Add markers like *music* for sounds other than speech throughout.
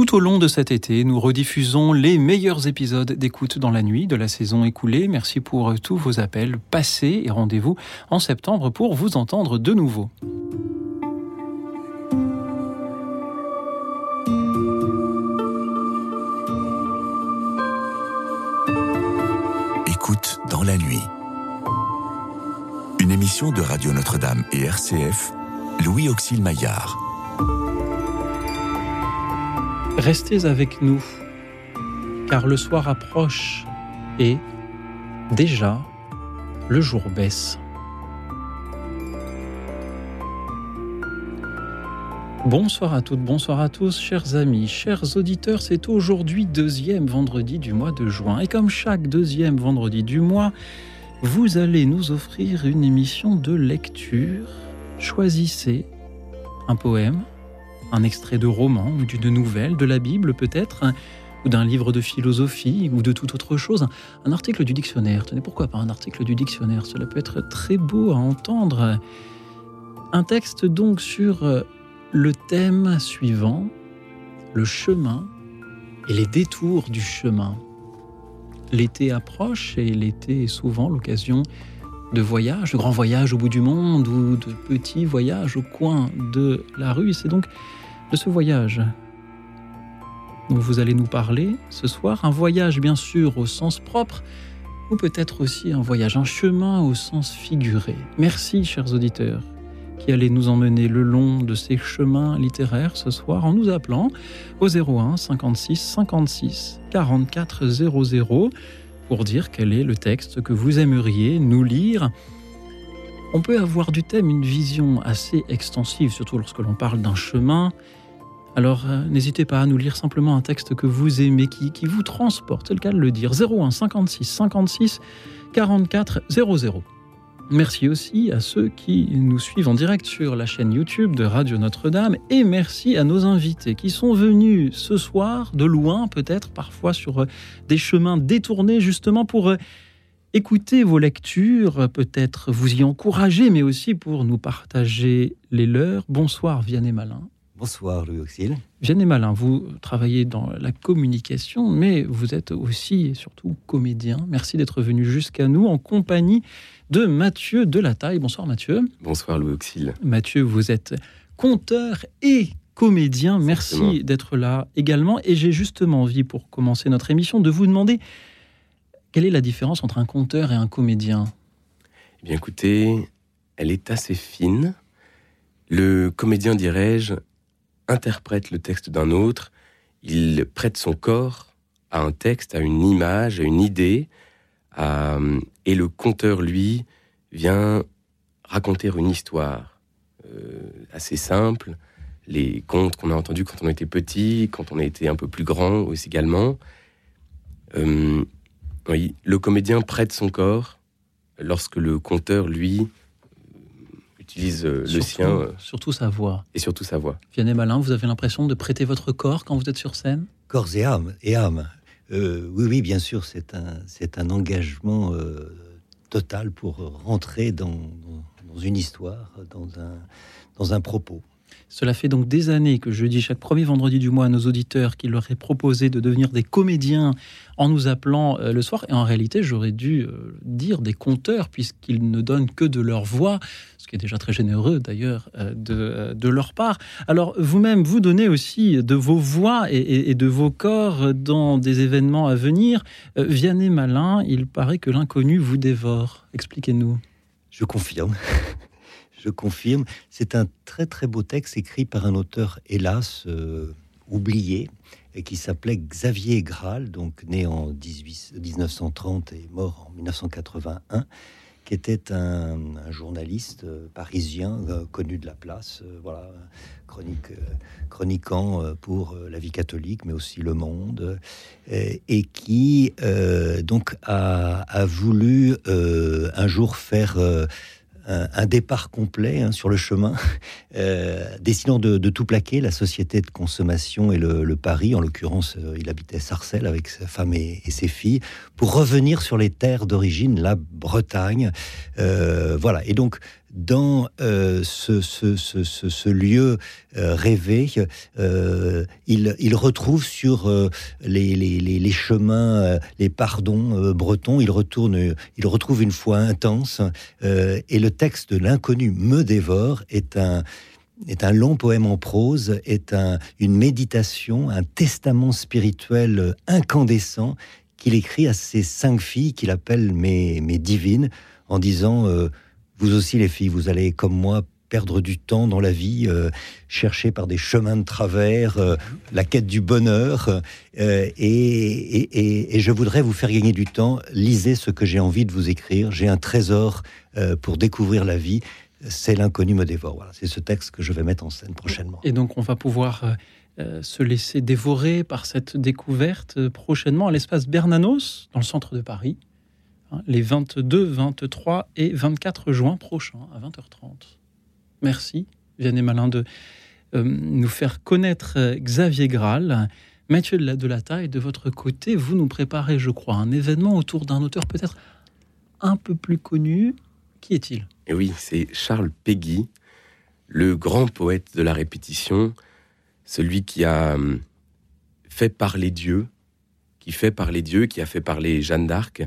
Tout au long de cet été, nous rediffusons les meilleurs épisodes d'écoute dans la nuit de la saison écoulée. Merci pour tous vos appels passés et rendez-vous en septembre pour vous entendre de nouveau. Écoute dans la nuit. Une émission de Radio Notre-Dame et RCF, Louis Auxil Maillard. Restez avec nous, car le soir approche et déjà le jour baisse. Bonsoir à toutes, bonsoir à tous, chers amis, chers auditeurs. C'est aujourd'hui deuxième vendredi du mois de juin. Et comme chaque deuxième vendredi du mois, vous allez nous offrir une émission de lecture. Choisissez un poème, un extrait de roman ou d'une nouvelle, de la Bible peut-être, ou d'un livre de philosophie ou de toute autre chose, un article du dictionnaire. Tenez, pourquoi pas un article du dictionnaire? Cela peut être très beau à entendre. Un texte donc sur euh, le thème suivant, le chemin et les détours du chemin. L'été approche et l'été est souvent l'occasion de voyages, de grands voyages au bout du monde ou de petits voyages au coin de la rue. De ce voyage dont vous allez nous parler ce soir. Un voyage bien sûr au sens propre, ou peut-être aussi un voyage, un chemin au sens figuré. Merci chers auditeurs qui allez nous emmener le long de ces chemins littéraires ce soir en nous appelant au 01 56 56 44 00 pour dire quel est le texte que vous aimeriez nous lire. On peut avoir du thème une vision assez extensive, surtout lorsque l'on parle d'un chemin, alors euh, n'hésitez pas à nous lire simplement un texte que vous aimez, qui, qui vous transporte, c'est le cas de le dire. 01 56 56 44 00. Merci aussi à ceux qui nous suivent en direct sur la chaîne YouTube de Radio Notre-Dame et merci à nos invités qui sont venus ce soir de loin, peut-être parfois sur euh, des chemins détournés justement pour euh, écouter vos lectures, peut-être vous y encourager, mais aussi pour nous partager les leurs. Bonsoir Vianney Malin. Bonsoir Louis Auxil. Vianney Malin, vous travaillez dans la communication, mais vous êtes aussi et surtout comédien. Merci d'être venu jusqu'à nous en compagnie de Mathieu Delataille. Bonsoir Mathieu. Bonsoir Louis Auxil. Mathieu, vous êtes conteur et comédien. Merci d'être là également. Et j'ai justement envie, pour commencer notre émission, de vous demander quelle est la différence entre un conteur et un comédien? Eh bien écoutez, elle est assez fine. Le comédien, dirais-je, interprète le texte d'un autre, il prête son corps à un texte, à une image, à une idée, et le conteur, lui, vient raconter une histoire euh, assez simple, les contes qu'on a entendus quand on était petit, quand on a été un peu plus grand aussi également. Euh, le comédien prête son corps lorsque le conteur, lui, utilise euh, le sien. Euh, surtout sa voix. Et surtout sa voix. Vianney Malin, vous avez l'impression de prêter votre corps quand vous êtes sur scène? Corps et âme. Et âme. Euh, oui, oui, bien sûr, c'est un, c'est un engagement total pour rentrer dans, dans, une histoire, dans un, dans un propos. Cela fait donc des années que je dis chaque premier vendredi du mois à nos auditeurs qu'il leur est proposé de devenir des comédiens en nous appelant euh, le soir. Et en réalité, j'aurais dû euh, dire des conteurs, puisqu'ils ne donnent que de leur voix, ce qui est déjà très généreux d'ailleurs euh, de, de, leur part. Alors vous-même, vous donnez aussi de vos voix et, et, de vos corps dans des événements à venir. Vianney Malin, il paraît que l'inconnu vous dévore. Expliquez-nous. Je confirme. Je confirme. C'est un très très beau texte écrit par un auteur, hélas, euh, oublié, qui s'appelait Xavier Graal, donc né en 1930 et mort en 1981, qui était un, journaliste euh, parisien euh, connu de la place, voilà, chronique, chroniquant pour la vie catholique, mais aussi Le Monde, et, qui donc a, a voulu un jour faire un, départ complet hein, sur le chemin, *laughs* euh, décidant de, tout plaquer, la société de consommation et le, Paris. En l'occurrence, euh, il habitait Sarcelles avec sa femme et, ses filles, pour revenir sur les terres d'origine, la Bretagne. Euh, voilà. Et donc, dans ce, ce, ce, ce, lieu rêvé, il, retrouve sur les, les, les, chemins, les pardons bretons, il, retourne, il retrouve une foi intense. et le texte de l'inconnu me dévore est un est un long poème en prose, est un, une méditation, un testament spirituel incandescent qu'il écrit à ses cinq filles qu'il appelle mes, mes divines, en disant euh, Vous aussi les filles, vous allez comme moi perdre du temps dans la vie, euh, chercher par des chemins de travers euh, la quête du bonheur, et, et, et, je voudrais vous faire gagner du temps. Lisez ce que j'ai envie de vous écrire. J'ai un trésor pour découvrir la vie c'est l'inconnu me dévore. c'est ce texte que je vais mettre en scène prochainement. Et donc on va pouvoir euh, euh, se laisser dévorer par cette découverte euh, prochainement à l'espace Bernanos, dans le centre de Paris, hein, les 22, 23 et 24 juin prochains à 20h30. Merci, Vianney Malin, de nous faire connaître Xavier Graal. Mathieu de la, de votre côté, vous nous préparez, je crois, un événement autour d'un auteur peut-être un peu plus connu, qui est-il? Et oui, c'est Charles Péguy, le grand poète de la répétition, celui qui a hum, fait parler Dieu, qui fait parler Dieu, qui a fait parler Jeanne d'Arc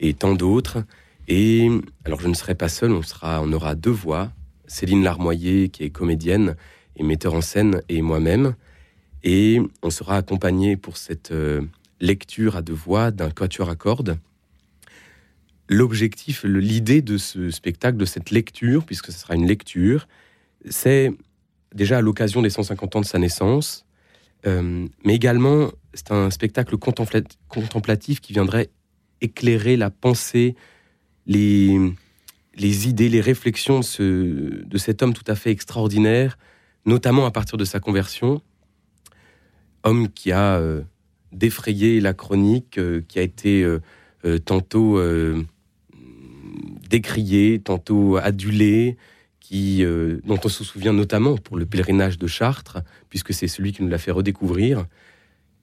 et tant d'autres. Et alors je ne serai pas seul, on, sera, on aura deux voix, Céline Larmoyer qui est comédienne et metteur en scène et moi-même. Et on sera accompagné pour cette euh, lecture à deux voix d'un quatuor à cordes l'objectif, l'idée de ce spectacle, de cette lecture, puisque ce sera une lecture, c'est déjà à l'occasion des 150 ans de sa naissance, euh, mais également c'est un spectacle contemplatif qui viendrait éclairer la pensée, les, idées, les réflexions de, ce, de, cet homme tout à fait extraordinaire, notamment à partir de sa conversion, homme qui a euh, défrayé la chronique, euh, qui a été tantôt décrié, tantôt adulé, qui, euh, dont on se souvient notamment pour le pèlerinage de Chartres, puisque c'est celui qui nous l'a fait redécouvrir.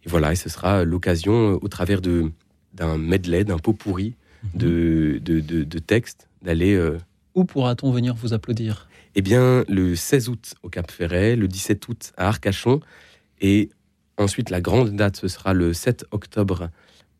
Et voilà, et ce sera l'occasion, au travers d'un medley, d'un pot pourri mhm. de, de, textes, d'aller... Euh, Où pourra-t-on venir vous applaudir? Eh bien, le 16 août au Cap Ferret, le 17 août à Arcachon, et ensuite la grande date, ce sera le 7 octobre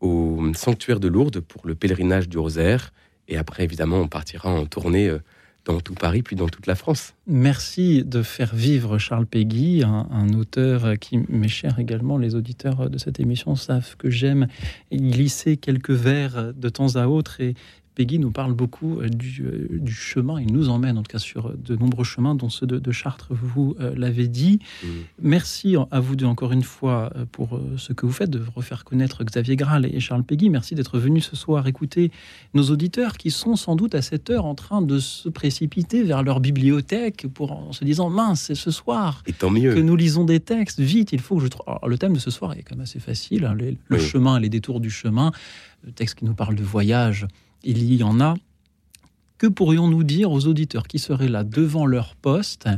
au sanctuaire de Lourdes pour le pèlerinage du Rosaire. Et après, évidemment, on partira en tournée euh, dans tout Paris, puis dans toute la France. Merci de faire vivre Charles Péguy, un, auteur qui m'est cher également. Les auditeurs de cette émission savent que j'aime glisser quelques vers de temps à autre et Peggy nous parle beaucoup euh, euh, du, chemin. Il nous emmène en tout cas sur de nombreux chemins, dont ceux de, Chartres, vous euh, l'avez dit. Mm. Merci à vous deux encore une fois pour ce que vous faites, de refaire connaître Xavier Graal et Charles Peggy. Merci d'être venus ce soir écouter nos auditeurs qui sont sans doute à cette heure en train de se précipiter vers leur bibliothèque pour en se disant mince, c'est ce soir et tant mieux. que nous lisons des textes. Vite, il faut que je trouve. le thème de ce soir est quand même assez facile. Hein, le chemin, les détours du chemin. Le texte qui nous parle de voyage il y en a. Que pourrions-nous dire aux auditeurs qui seraient là devant leur poste,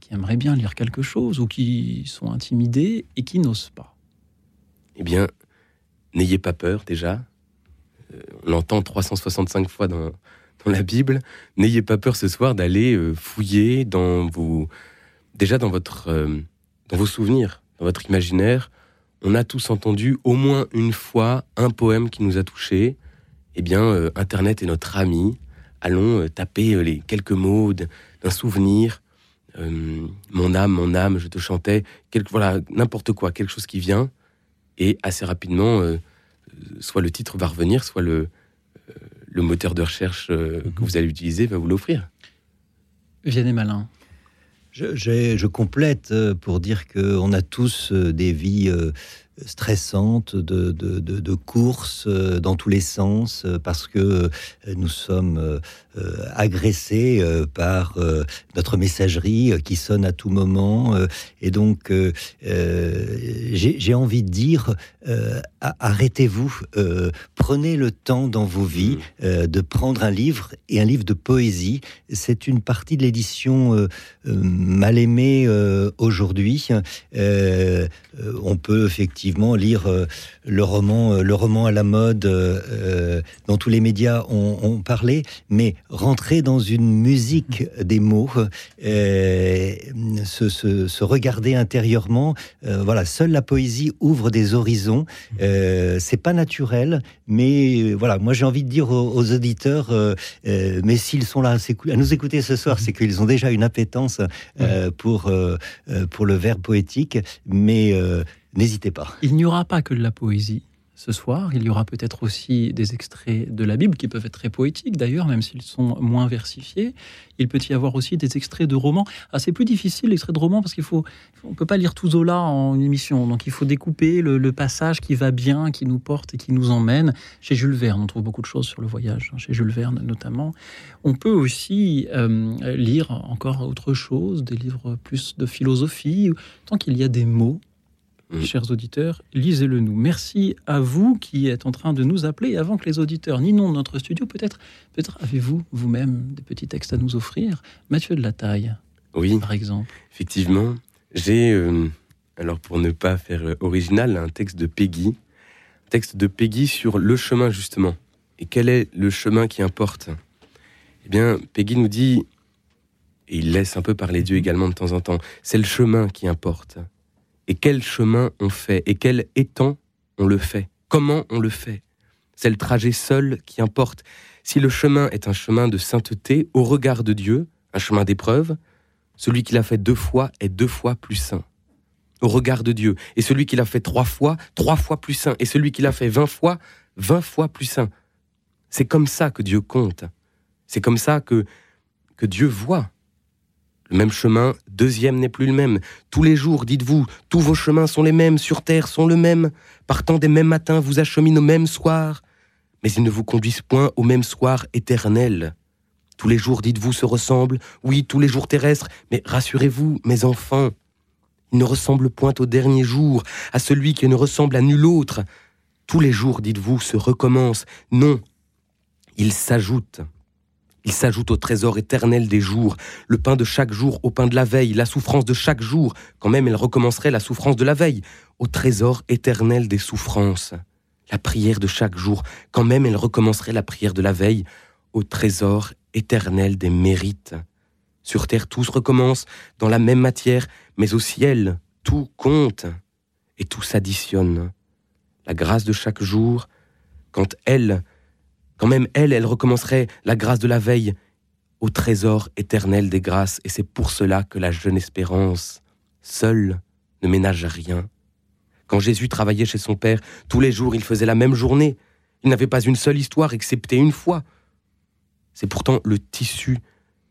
qui aimeraient bien lire quelque chose ou qui sont intimidés et qui n'osent pas? Eh bien, n'ayez pas peur déjà. Euh, on l'entend 365 fois dans, la Bible. N'ayez pas peur ce soir d'aller euh, fouiller dans vos, déjà dans votre, euh, dans vos souvenirs, dans votre imaginaire. On a tous entendu au moins une fois un poème qui nous a touchés, eh bien, euh, Internet est notre ami. Allons euh, taper euh, les quelques mots d'un souvenir. mon âme, mon âme, je te chantais. Quelque, voilà, n'importe quoi, quelque chose qui vient. Et assez rapidement, soit le titre va revenir, soit le, le moteur de recherche que mhm. vous allez utiliser va vous l'offrir. Vianney Malin. Je, je, complète pour dire qu'on a tous des vies stressante de, de, de, courses euh, dans tous les sens euh, parce que euh, nous sommes agressés par notre messagerie qui sonne à tout moment et donc j'ai envie de dire arrêtez-vous prenez le temps dans vos vies mmh. de prendre un livre et un livre de poésie c'est une partie de l'édition mal aimée aujourd'hui on peut effectivement effectivement lire le roman, le roman à la mode dont tous les médias ont, parlé, mais rentrer dans une musique des mots, se, regarder intérieurement. voilà, seule la poésie ouvre des horizons. c'est pas naturel, mais voilà, moi j'ai envie de dire aux, auditeurs, mais s'ils sont là à, nous écouter ce soir, c'est qu'ils ont déjà une appétence pour pour le verbe poétique, mais euh, n'hésitez pas. Il n'y aura pas que de la poésie ce soir. Il y aura peut-être aussi des extraits de la Bible qui peuvent être très poétiques d'ailleurs, même s'ils sont moins versifiés. Il peut y avoir aussi des extraits de romans. Ah, c'est plus difficile l'extrait de roman parce qu'il faut, on peut pas lire tout Zola en émission, donc il faut découper le, passage qui va bien, qui nous porte et qui nous emmène. Chez Jules Verne, on trouve beaucoup de choses sur le voyage, hein, chez Jules Verne notamment. On peut aussi euh, lire encore autre chose, des livres plus de philosophie, tant qu'il y a des mots Mm. Chers auditeurs, lisez-le nous. Merci à vous qui êtes en train de nous appeler. avant que les auditeurs n'inondent notre studio, peut-être peut avez-vous vous-même des petits textes à nous offrir. Mathieu de la Taille, oui, par exemple. Effectivement, j'ai, euh, alors pour ne pas faire original, un texte de Peggy. Un texte de Peggy sur le chemin, justement. Et quel est le chemin qui importe? Eh bien, Peggy nous dit, et il laisse un peu parler Dieu également de temps en temps, c'est le chemin qui importe et quel chemin on fait, et quel étang on le fait, comment on le fait? C'est le trajet seul qui importe. Si le chemin est un chemin de sainteté au regard de Dieu, un chemin d'épreuve, celui qui l'a fait deux fois est deux fois plus saint. Au regard de Dieu. Et celui qui l'a fait trois fois, trois fois plus saint. Et celui qui l'a fait vingt fois, vingt fois plus saint. C'est comme ça que Dieu compte. C'est comme ça que, que Dieu voit. Le même chemin, deuxième n'est plus le même. Tous les jours, dites-vous, tous vos chemins sont les mêmes, sur terre sont le même. Partant des mêmes matins, vous acheminent au même soir. Mais ils ne vous conduisent point au même soir éternel. Tous les jours, dites-vous, se ressemblent. Oui, tous les jours terrestres. Mais rassurez-vous, mes enfants, ils ne ressemblent point au dernier jour, à celui qui ne ressemble à nul autre. Tous les jours, dites-vous, se recommencent. Non, ils s'ajoutent. Il s'ajoute au trésor éternel des jours, le pain de chaque jour au pain de la veille, la souffrance de chaque jour, quand même elle recommencerait la souffrance de la veille, au trésor éternel des souffrances. La prière de chaque jour, quand même elle recommencerait la prière de la veille, au trésor éternel des mérites. Sur terre, tout se recommence dans la même matière, mais au ciel, tout compte et tout s'additionne. La grâce de chaque jour, quand elle, quand même elle, elle recommencerait la grâce de la veille au trésor éternel des grâces, et c'est pour cela que la jeune espérance, seule, ne ménage rien. Quand Jésus travaillait chez son Père, tous les jours il faisait la même journée. Il n'avait pas une seule histoire excepté une fois. C'est pourtant le tissu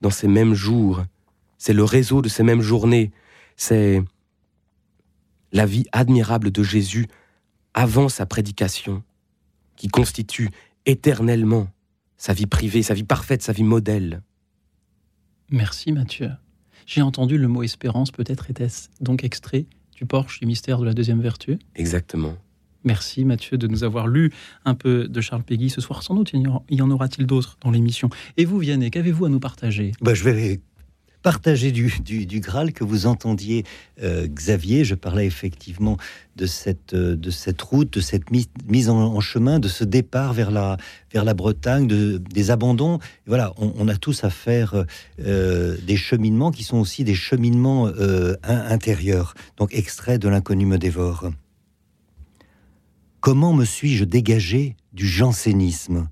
dans ces mêmes jours, c'est le réseau de ces mêmes journées, c'est la vie admirable de Jésus avant sa prédication, qui constitue éternellement sa vie privée, sa vie parfaite, sa vie modèle. Merci Mathieu. J'ai entendu le mot espérance, peut-être était-ce donc extrait du Porche du mystère de la deuxième vertu Exactement. Merci Mathieu de nous avoir lu un peu de Charles Péguy ce soir. Sans doute, il y en aura-t-il d'autres dans l'émission. Et vous, Vianney, qu'avez-vous à nous partager? Bah, Je vais partager du, du, Graal, que vous entendiez euh, Xavier. Je parlais effectivement de cette, euh, de cette route, de cette mise, en, chemin, de ce départ vers la, vers la Bretagne, de, des abandons. voilà, on, a tous à faire euh, des cheminements qui sont aussi des cheminements intérieurs. Donc, extrait de l'inconnu me dévore. Comment me suis-je dégagé du jansénisme?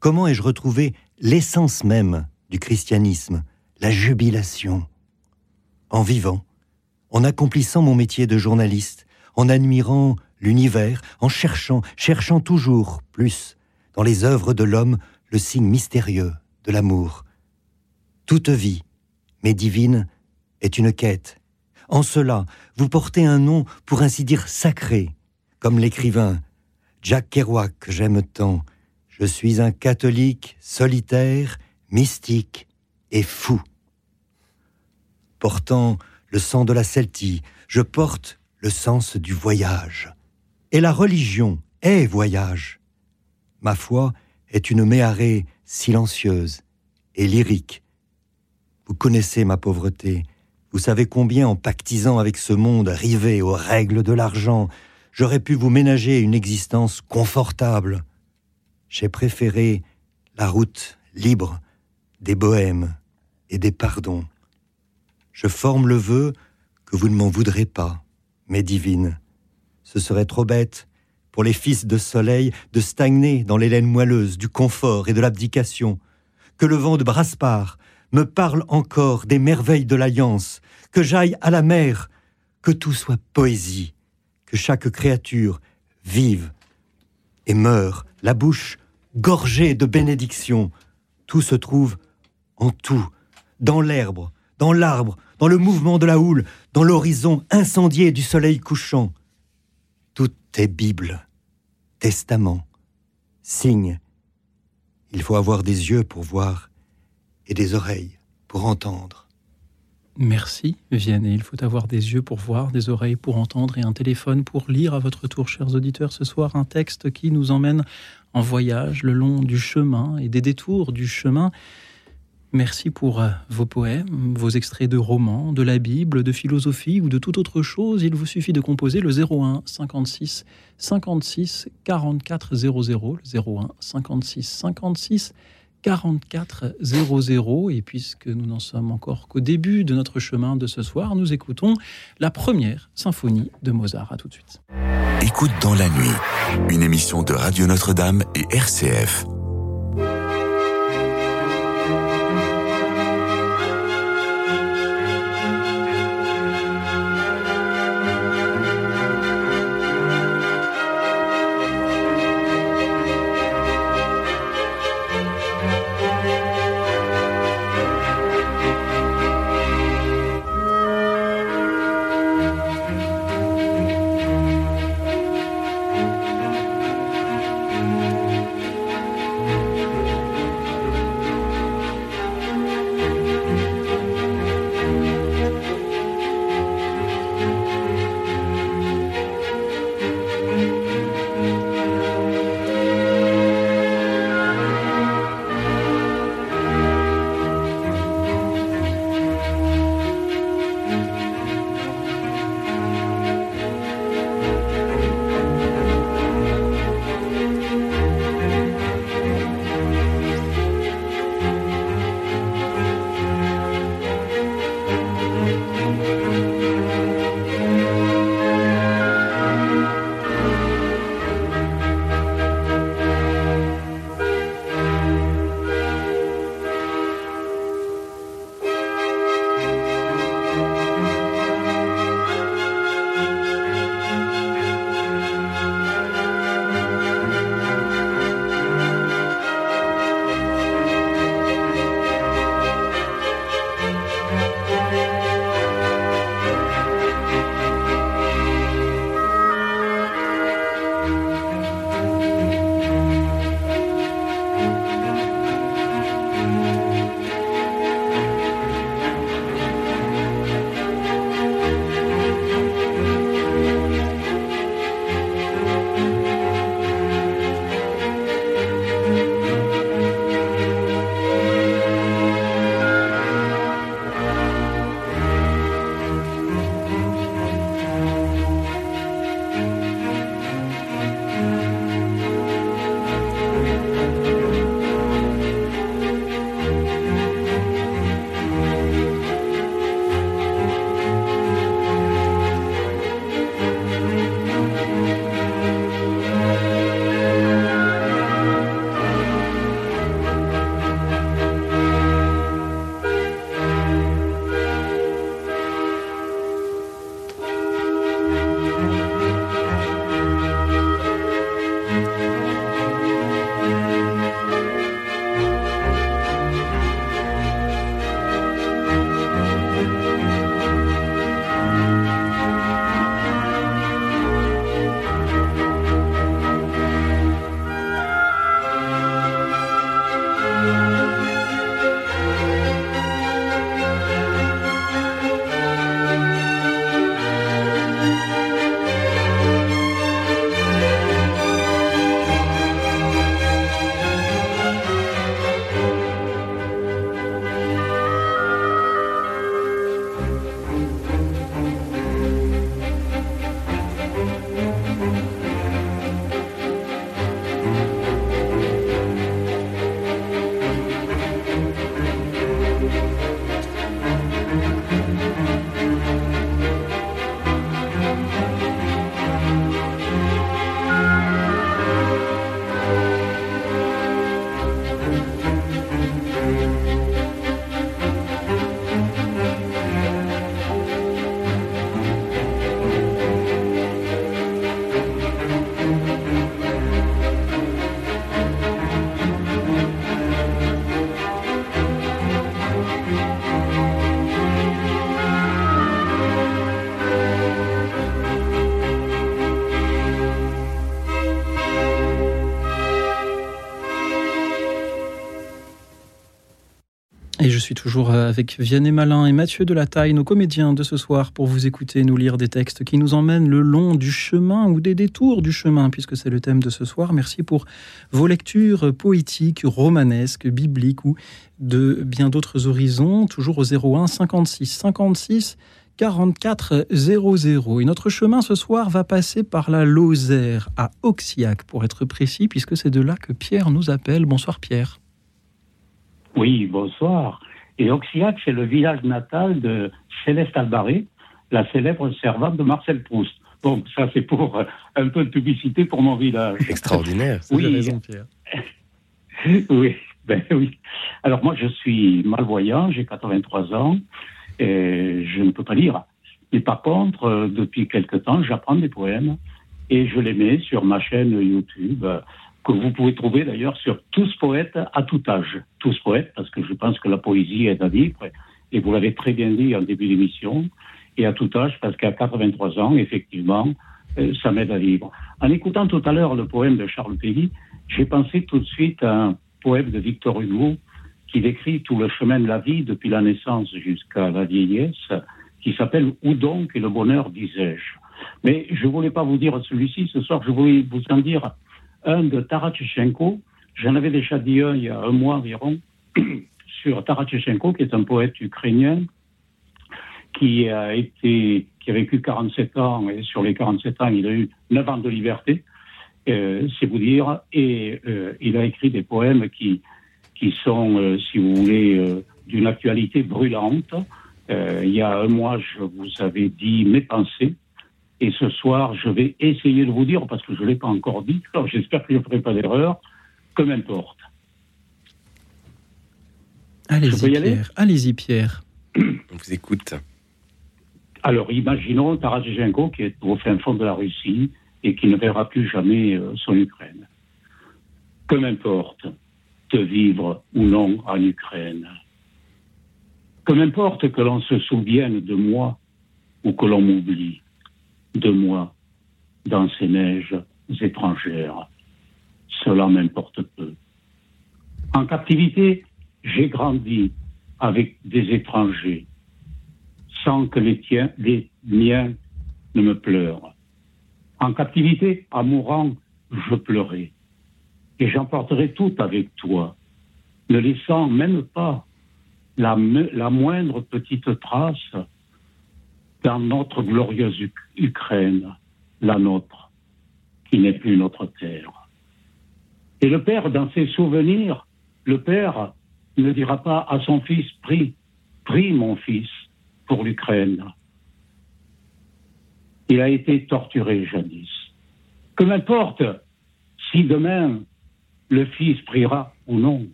Comment ai-je retrouvé l'essence même du christianisme? La jubilation. En vivant, en accomplissant mon métier de journaliste, en admirant l'univers, en cherchant, cherchant toujours plus dans les œuvres de l'homme le signe mystérieux de l'amour. Toute vie, mais divine, est une quête. En cela, vous portez un nom, pour ainsi dire, sacré, comme l'écrivain Jack Kerouac que j'aime tant. Je suis un catholique solitaire, mystique, et fou. Portant le sang de la Celtie, je porte le sens du voyage. Et la religion est voyage. Ma foi est une méharée silencieuse et lyrique. Vous connaissez ma pauvreté, vous savez combien en pactisant avec ce monde rivé aux règles de l'argent, j'aurais pu vous ménager une existence confortable. J'ai préféré la route libre des bohèmes et des pardons. Je forme le vœu que vous ne m'en voudrez pas, mes divines. Ce serait trop bête pour les fils de soleil de stagner dans l'hélène moelleuse du confort et de l'abdication. Que le vent de Braspar me parle encore des merveilles de l'alliance, que j'aille à la mer, que tout soit poésie, que chaque créature vive et meure, la bouche gorgée de bénédictions. Tout se trouve en tout, dans l'herbe, dans l'arbre, dans le mouvement de la houle, dans l'horizon incendié du soleil couchant. Tout est Bible, testament, signe. Il faut avoir des yeux pour voir et des oreilles pour entendre. Merci Vianney. Il faut avoir des yeux pour voir, des oreilles pour entendre et un téléphone pour lire à votre tour, chers auditeurs, ce soir un texte qui nous emmène en voyage le long du chemin et des détours du chemin. Merci pour euh, vos poèmes, vos extraits de romans, de la Bible, de philosophie ou de toute autre chose. Il vous suffit de composer le 01 56 56 44 00, le 01 56 56 44 00. Et puisque nous n'en sommes encore qu'au début de notre chemin de ce soir, nous écoutons la première symphonie de Mozart. À tout de suite. Écoute dans la nuit, une émission de Radio Notre-Dame et RCF. Je suis toujours avec Vianney Malin et Mathieu Delataille, nos comédiens de ce soir, pour vous écouter nous lire des textes qui nous emmènent le long du chemin ou des détours du chemin, puisque c'est le thème de ce soir. Merci pour vos lectures poétiques, romanesques, bibliques ou de bien d'autres horizons, toujours au 01 56 56 44 00. Et notre chemin ce soir va passer par la Lozère, à Auxiac pour être précis, puisque c'est de là que Pierre nous appelle. Bonsoir Pierre. Oui, bonsoir. Et Auxiac, c'est le village natal de Céleste Albaré, la célèbre servante de Marcel Proust. Bon, ça c'est pour euh, un peu de publicité pour mon village. Extraordinaire. oui, raison, Pierre. *laughs* oui, ben oui. Alors moi, je suis malvoyant, j'ai 83 ans, et je ne peux pas lire. Mais par contre, euh, depuis quelque temps, j'apprends des poèmes et je les mets sur ma chaîne YouTube que vous pouvez trouver d'ailleurs sur Tous poètes à tout âge. Tous poètes, parce que je pense que la poésie est à vivre, et vous l'avez très bien dit en début d'émission, et à tout âge, parce qu'à 83 ans, effectivement, euh, ça m'aide à vivre. En écoutant tout à l'heure le poème de Charles Péguy, j'ai pensé tout de suite à un poème de Victor Hugo qui décrit tout le chemin de la vie depuis la naissance jusqu'à la vieillesse, qui s'appelle Où donc est le bonheur, disais-je. Mais je ne voulais pas vous dire celui-ci ce soir, je voulais vous en dire un de Taratchenko. J'en avais déjà dit un il y a un mois environ *clears throat* sur Taratchenko, qui est un poète ukrainien qui a été, qui a vécu 47 ans et sur les 47 ans, il a eu 9 ans de liberté, euh, c'est vous dire, et euh, il a écrit des poèmes qui, qui sont, euh, si vous voulez, d'une actualité brûlante. il y a un mois, je vous avais dit mes pensées, et ce soir, je vais essayer de vous dire, parce que je ne l'ai pas encore dit, alors j'espère que je ne ferai pas d'erreur, que m'importe. Allez-y, Pierre. Allez-y, Pierre. On vous écoute. Alors, imaginons Tarajenko qui est au fin fond de la Russie et qui ne verra plus jamais euh, son Ukraine. Que m'importe de vivre ou non en Ukraine? Que m'importe que l'on se souvienne de moi ou que l'on m'oublie? De moi dans ces neiges étrangères. Cela m'importe peu. En captivité, j'ai grandi avec des étrangers, sans que les, tiens, les miens ne me pleurent. En captivité, à mourant, je pleurais. Et j'emporterai tout avec toi, ne laissant même pas la, la moindre petite trace dans notre glorieuse Ukraine, la nôtre, qui n'est plus notre terre. Et le Père, dans ses souvenirs, le Père ne dira pas à son fils, prie, prie mon fils pour l'Ukraine. Il a été torturé jadis. Que m'importe si demain le fils priera ou non,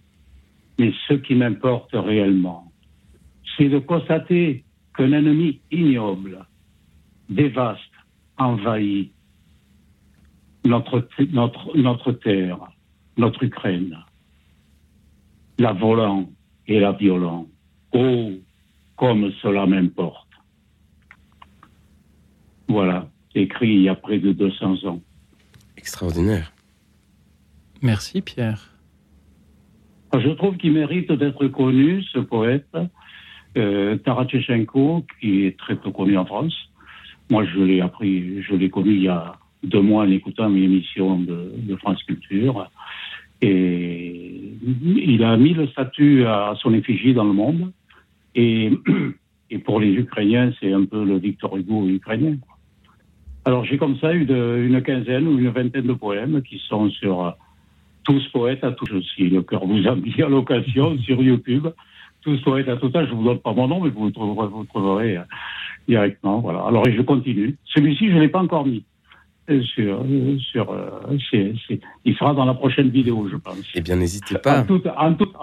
mais ce qui m'importe réellement, c'est de constater qu'un ennemi ignoble dévaste, envahit notre, notre, notre terre, notre Ukraine, la volant et la violant. Oh, comme cela m'importe. Voilà, écrit il y a près de 200 ans. Extraordinaire. Merci Pierre. Je trouve qu'il mérite d'être connu, ce poète, euh, qui est très peu connu en France. Moi, je l'ai appris, je l'ai connu il y a deux mois en écoutant une émission de, France Culture. Et il a mis le statut à son effigie dans le monde. *clears throat* Et, pour les Ukrainiens, c'est un peu le Victor Hugo ukrainien. Alors j'ai comme ça eu une quinzaine ou une vingtaine de poèmes qui sont sur tous poètes à tous aussi. Le cœur vous a mis à l'occasion *laughs* sur YouTube tout soit à tout ça. Je vous donne pas mon nom, mais vous le trouverez, vous trouverez euh, directement. Voilà. Alors, je continue. Celui-ci, je ne l'ai pas encore mis. Euh, sur, euh, sur, il sera dans la prochaine vidéo, je pense. Eh bien, n'hésitez pas. En toute, en toute,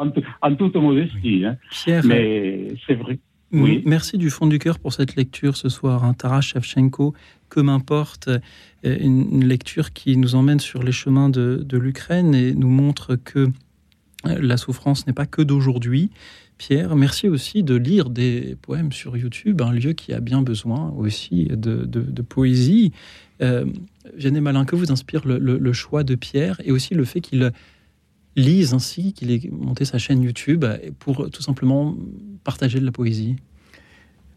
en toute, modestie. Hein. Pierre, mais c'est vrai. Oui. Merci du fond du cœur pour cette lecture ce soir. Hein. Taras Shevchenko, que m'importe, une, lecture qui nous emmène sur les chemins de, de l'Ukraine et nous montre que la souffrance n'est pas que d'aujourd'hui, Pierre, merci aussi de lire des poèmes sur YouTube, un lieu qui a bien besoin aussi de, poésie. Euh, Malin, que vous inspire le, choix de Pierre et aussi le fait qu'il Lise ainsi qu'il ait monté sa chaîne YouTube pour tout simplement partager de la poésie?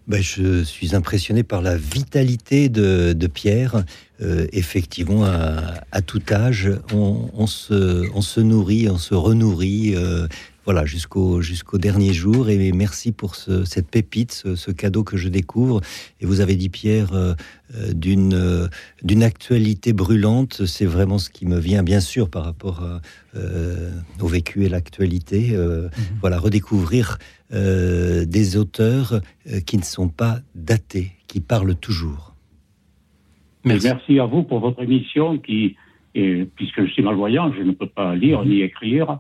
Ben, je suis impressionné par la vitalité de, Pierre. Euh, effectivement, à, tout âge, on, se, nourrit, on se renourrit. Euh, voilà, jusqu'au jusqu'au dernier jour. Et merci pour cette pépite, ce, cadeau que je découvre. Et vous avez dit, Pierre, euh, euh, d'une euh, d'une actualité brûlante. C'est vraiment ce qui me vient, bien sûr, par rapport au vécu et l'actualité. Mhm. Voilà, redécouvrir des auteurs qui ne sont pas datés, qui parlent toujours. Merci. merci à vous pour votre émission qui, puisque je suis malvoyant, je ne peux pas lire mhm. ni écrire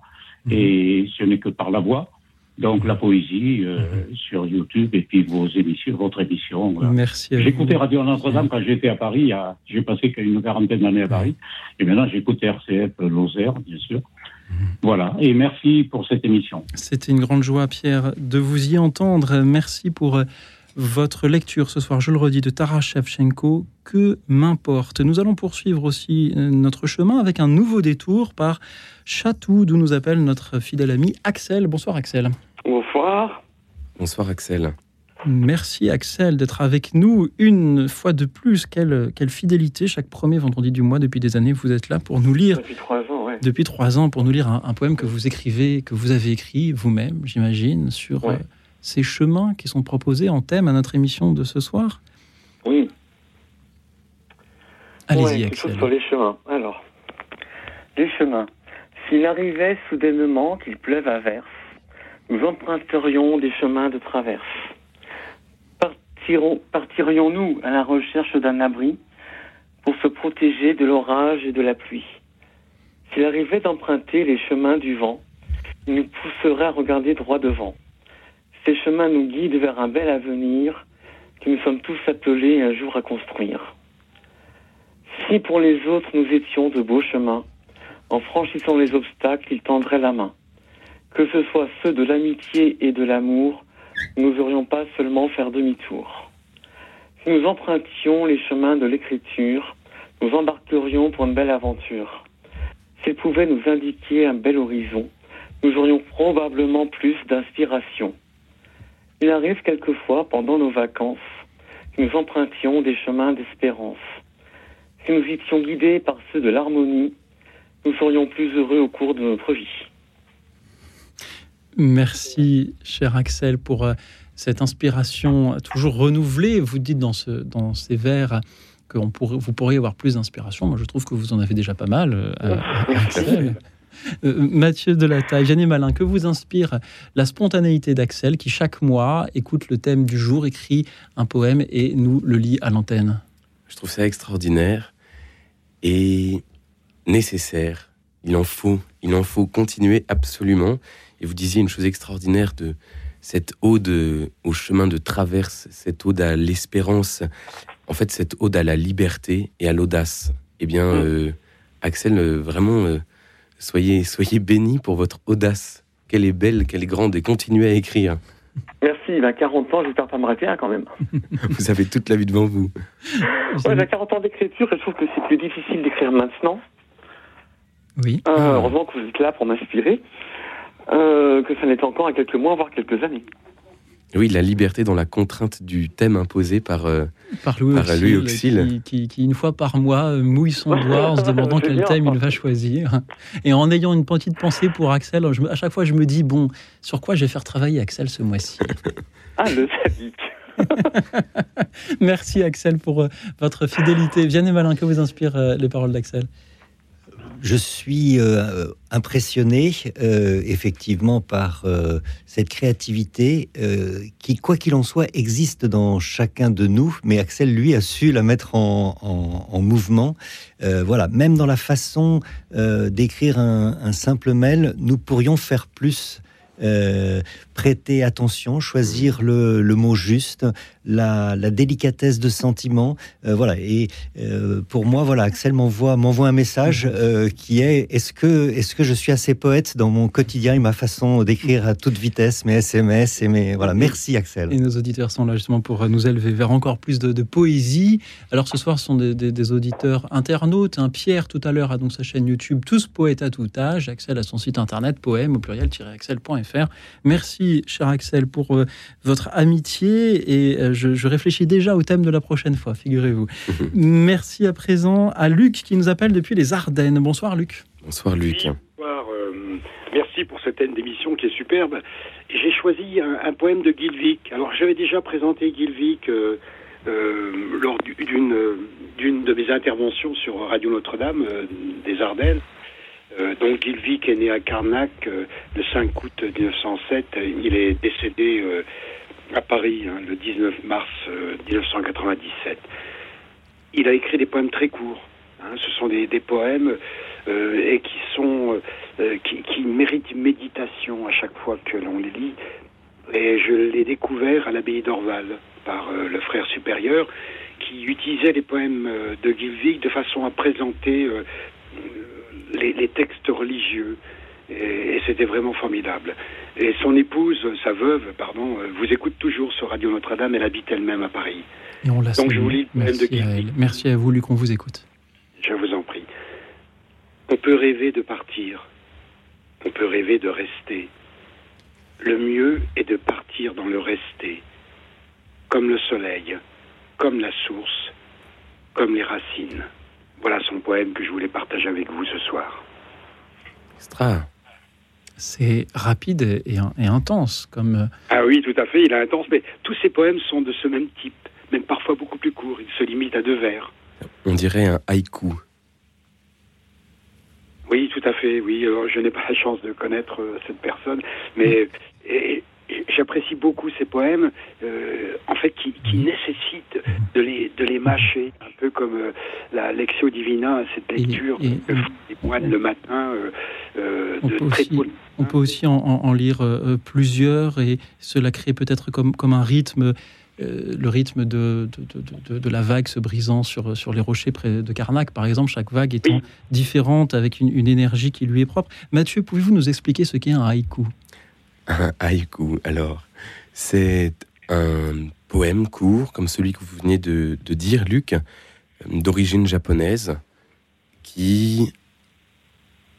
et ce n'est que par la voix. Donc la poésie euh, mhm. sur YouTube et puis vos émissions, votre émission. Merci. J'écoutais Radio Notre-Dame quand j'étais à Paris. J'ai passé une quarantaine d'années à Paris. Et maintenant j'écoute RCF Lozère, bien sûr. Mhm. Voilà. Et merci pour cette émission. C'était une grande joie, Pierre, de vous y entendre. Merci pour euh, votre lecture ce soir, je le redis, de Taras Shevchenko, Que m'importe? Nous allons poursuivre aussi euh, notre chemin avec un nouveau détour par Chatou, d'où nous appelle notre fidèle ami Axel. Bonsoir Axel. Bonsoir. Bonsoir Axel. Merci Axel d'être avec nous une fois de plus. Quelle, quelle fidélité chaque premier vendredi du mois depuis des années. Vous êtes là pour nous lire. Depuis trois ans, oui. Depuis trois ans pour nous lire un, poème que vous écrivez, que vous avez écrit vous-même, j'imagine, sur euh, ces chemins qui sont proposés en thème à notre émission de ce soir Oui. Allez-y, Axel. Sur les chemins. Alors, les chemins. S'il arrivait soudainement qu'il pleuve à verse, nous emprunterions des chemins de traverse. Partirions-nous à la recherche d'un abri pour se protéger de l'orage et de la pluie? S'il arrivait d'emprunter les chemins du vent, il nous pousserait à regarder droit devant. Ces chemins nous guident vers un bel avenir que nous sommes tous appelés un jour à construire. Si pour les autres nous étions de beaux chemins, en franchissant les obstacles, ils tendraient la main. Que ce soit ceux de l'amitié et de l'amour, nous n'aurions pas seulement faire demi-tour. Si nous empruntions les chemins de l'écriture, nous embarquerions pour une belle aventure. S'ils pouvaient nous indiquer un bel horizon, nous aurions probablement plus d'inspiration. Il arrive quelquefois, pendant nos vacances, que nous empruntions des chemins d'espérance. Si nous étions guidés par ceux de l'harmonie, nous serions plus heureux au cours de notre vie. Merci, cher Axel, pour euh, cette inspiration toujours renouvelée. Vous dites dans, ce, dans ces vers que pourrait, vous pourriez avoir plus d'inspiration. Moi, je trouve que vous en avez déjà pas mal, euh, *laughs* Axel. Euh, Mathieu de la Taille, Jeanne Malin, que vous inspire la spontanéité d'Axel qui chaque mois écoute le thème du jour, écrit un poème et nous le lit à l'antenne Je trouve ça extraordinaire et nécessaire. Il en faut, il en faut continuer absolument. Et vous disiez une chose extraordinaire de cette ode au chemin de traverse, cette ode à l'espérance, en fait cette ode à la liberté et à l'audace. Eh bien, mm. euh, Axel, euh, vraiment, Soyez, soyez bénis pour votre audace. Qu'elle est belle, qu'elle est grande et continuez à écrire. Merci, il a 40 ans, j'espère pas me rater quand même. *laughs* vous avez toute la vie devant vous. Ouais, j'ai 40 ans d'écriture et je trouve que c'est plus difficile d'écrire maintenant. Oui. Euh, heureusement que vous êtes là pour m'inspirer, euh, que ça n'était encore à quelques mois, voire quelques années. Oui, la liberté dans la contrainte du thème imposé par, euh, par Louis, Auxil, Qui, une fois par mois euh, mouille son *laughs* doigt en se demandant quel thème il va choisir. Et en ayant une petite pensée pour Axel, à chaque fois je me dis, bon, sur quoi je vais faire travailler Axel ce mois-ci? *laughs* Ah, le sadique *laughs* Merci Axel pour euh, votre fidélité. Vianney Malin, que vous inspirent les paroles d'Axel? Je suis euh, impressionné euh, effectivement par euh, cette créativité qui, quoi qu'il en soit, existe dans chacun de nous, mais Axel, lui, a su la mettre en, mouvement. voilà, même dans la façon d'écrire un, simple mail, nous pourrions faire plus. prêter attention, choisir le, mot juste, la, délicatesse de sentiment. voilà. Et pour moi, voilà, Axel m'envoie m'envoie un message qui est est-ce que est-ce que je suis assez poète dans mon quotidien et ma façon d'écrire à toute vitesse mes SMS et mes voilà. Merci Axel. Et nos auditeurs sont là justement pour nous élever vers encore plus de, poésie. Alors ce soir, ce sont des, auditeurs internautes. un hein. Pierre tout à l'heure a donc sa chaîne YouTube Tous poètes à tout âge. Axel a son site internet poème au pluriel-axel.fr. Merci, cher Axel, pour euh, votre amitié et euh, je, réfléchis déjà au thème de la prochaine fois, figurez-vous. Merci à présent à Luc qui nous appelle depuis les Ardennes. Bonsoir, Luc. Bonsoir, Luc. bonsoir. Euh, merci pour cette d'émission qui est superbe. J'ai choisi un, poème de Gilvik. Alors, j'avais déjà présenté Gilvik. lors d'une d'une de mes interventions sur Radio Notre-Dame des Ardennes. Euh, donc Gilvik est né à Carnac euh, le 5 août 1907. Il est décédé euh, à Paris hein, le 19 mars 1997. Il a écrit des poèmes très courts. Hein. ce sont des, poèmes qui sont qui, méritent méditation à chaque fois que l'on les lit. Et je l'ai découvert à l'abbaye d'Orval par le frère supérieur qui utilisait les poèmes de Gilvik de façon à présenter les, textes religieux. Et, c'était vraiment formidable. Et son épouse, sa veuve, pardon, euh, vous écoute toujours sur Radio Notre-Dame. Elle habite elle-même à Paris. Et on la Donc je vous lis Merci de à Merci à vous, Luc, on vous écoute. Je vous en prie. On peut rêver de partir. On peut rêver de rester. Le mieux est de partir dans le rester, comme le soleil, comme la source, comme les racines. Voilà son poème que je voulais partager avec vous ce soir. Extra. C'est rapide et, intense comme. Euh, ah oui, tout à fait, il est intense, mais tous ses poèmes sont de ce même type, même parfois beaucoup plus courts. Il se limite à deux vers. On dirait un haïku. Oui, tout à fait. Oui, alors je n'ai pas la chance de connaître euh, cette personne, mais j'apprécie beaucoup ces poèmes, euh, en fait, qui, mhm. nécessitent de les, de les mâcher, un peu comme euh, la Lectio Divina, cette lecture et, des moines le matin. Euh, on, peut aussi, on peut aussi en, lire plusieurs et cela crée peut-être comme, comme un rythme. le rythme de, de, de, la vague se brisant sur, sur les rochers près de Carnac, par exemple, chaque vague étant différente avec une, une énergie qui lui est propre. Mathieu, pouvez-vous nous expliquer ce qu'est un haïku? Un haïku, alors, c'est un poème court, comme celui que vous venez de, dire, Luc, d'origine japonaise, qui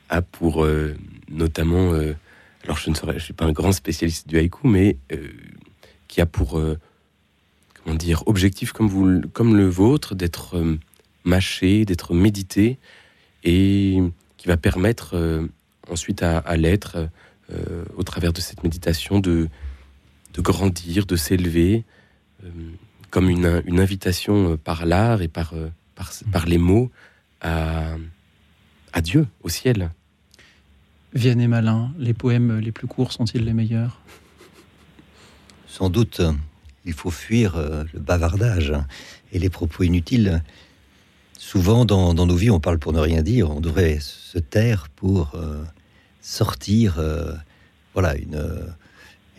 a pour euh, notamment, euh, alors je ne je suis pas un grand spécialiste du haïku, mais euh, qui a pour, comment dire, objectif comme, vous, comme le vôtre, d'être mâché, d'être médité, et qui va permettre ensuite à l'être euh, au travers de cette méditation, de, de grandir, de s'élever, euh, comme une, une, invitation euh, par l'art et par, par, par, les mots à, à Dieu, au ciel. Vianney Malin, les poèmes les plus courts sont-ils les meilleurs? Sans doute. Il faut fuir le bavardage et les propos inutiles. Souvent, dans, dans, nos vies, on parle pour ne rien dire. On devrait se taire pour sortir euh, voilà, une,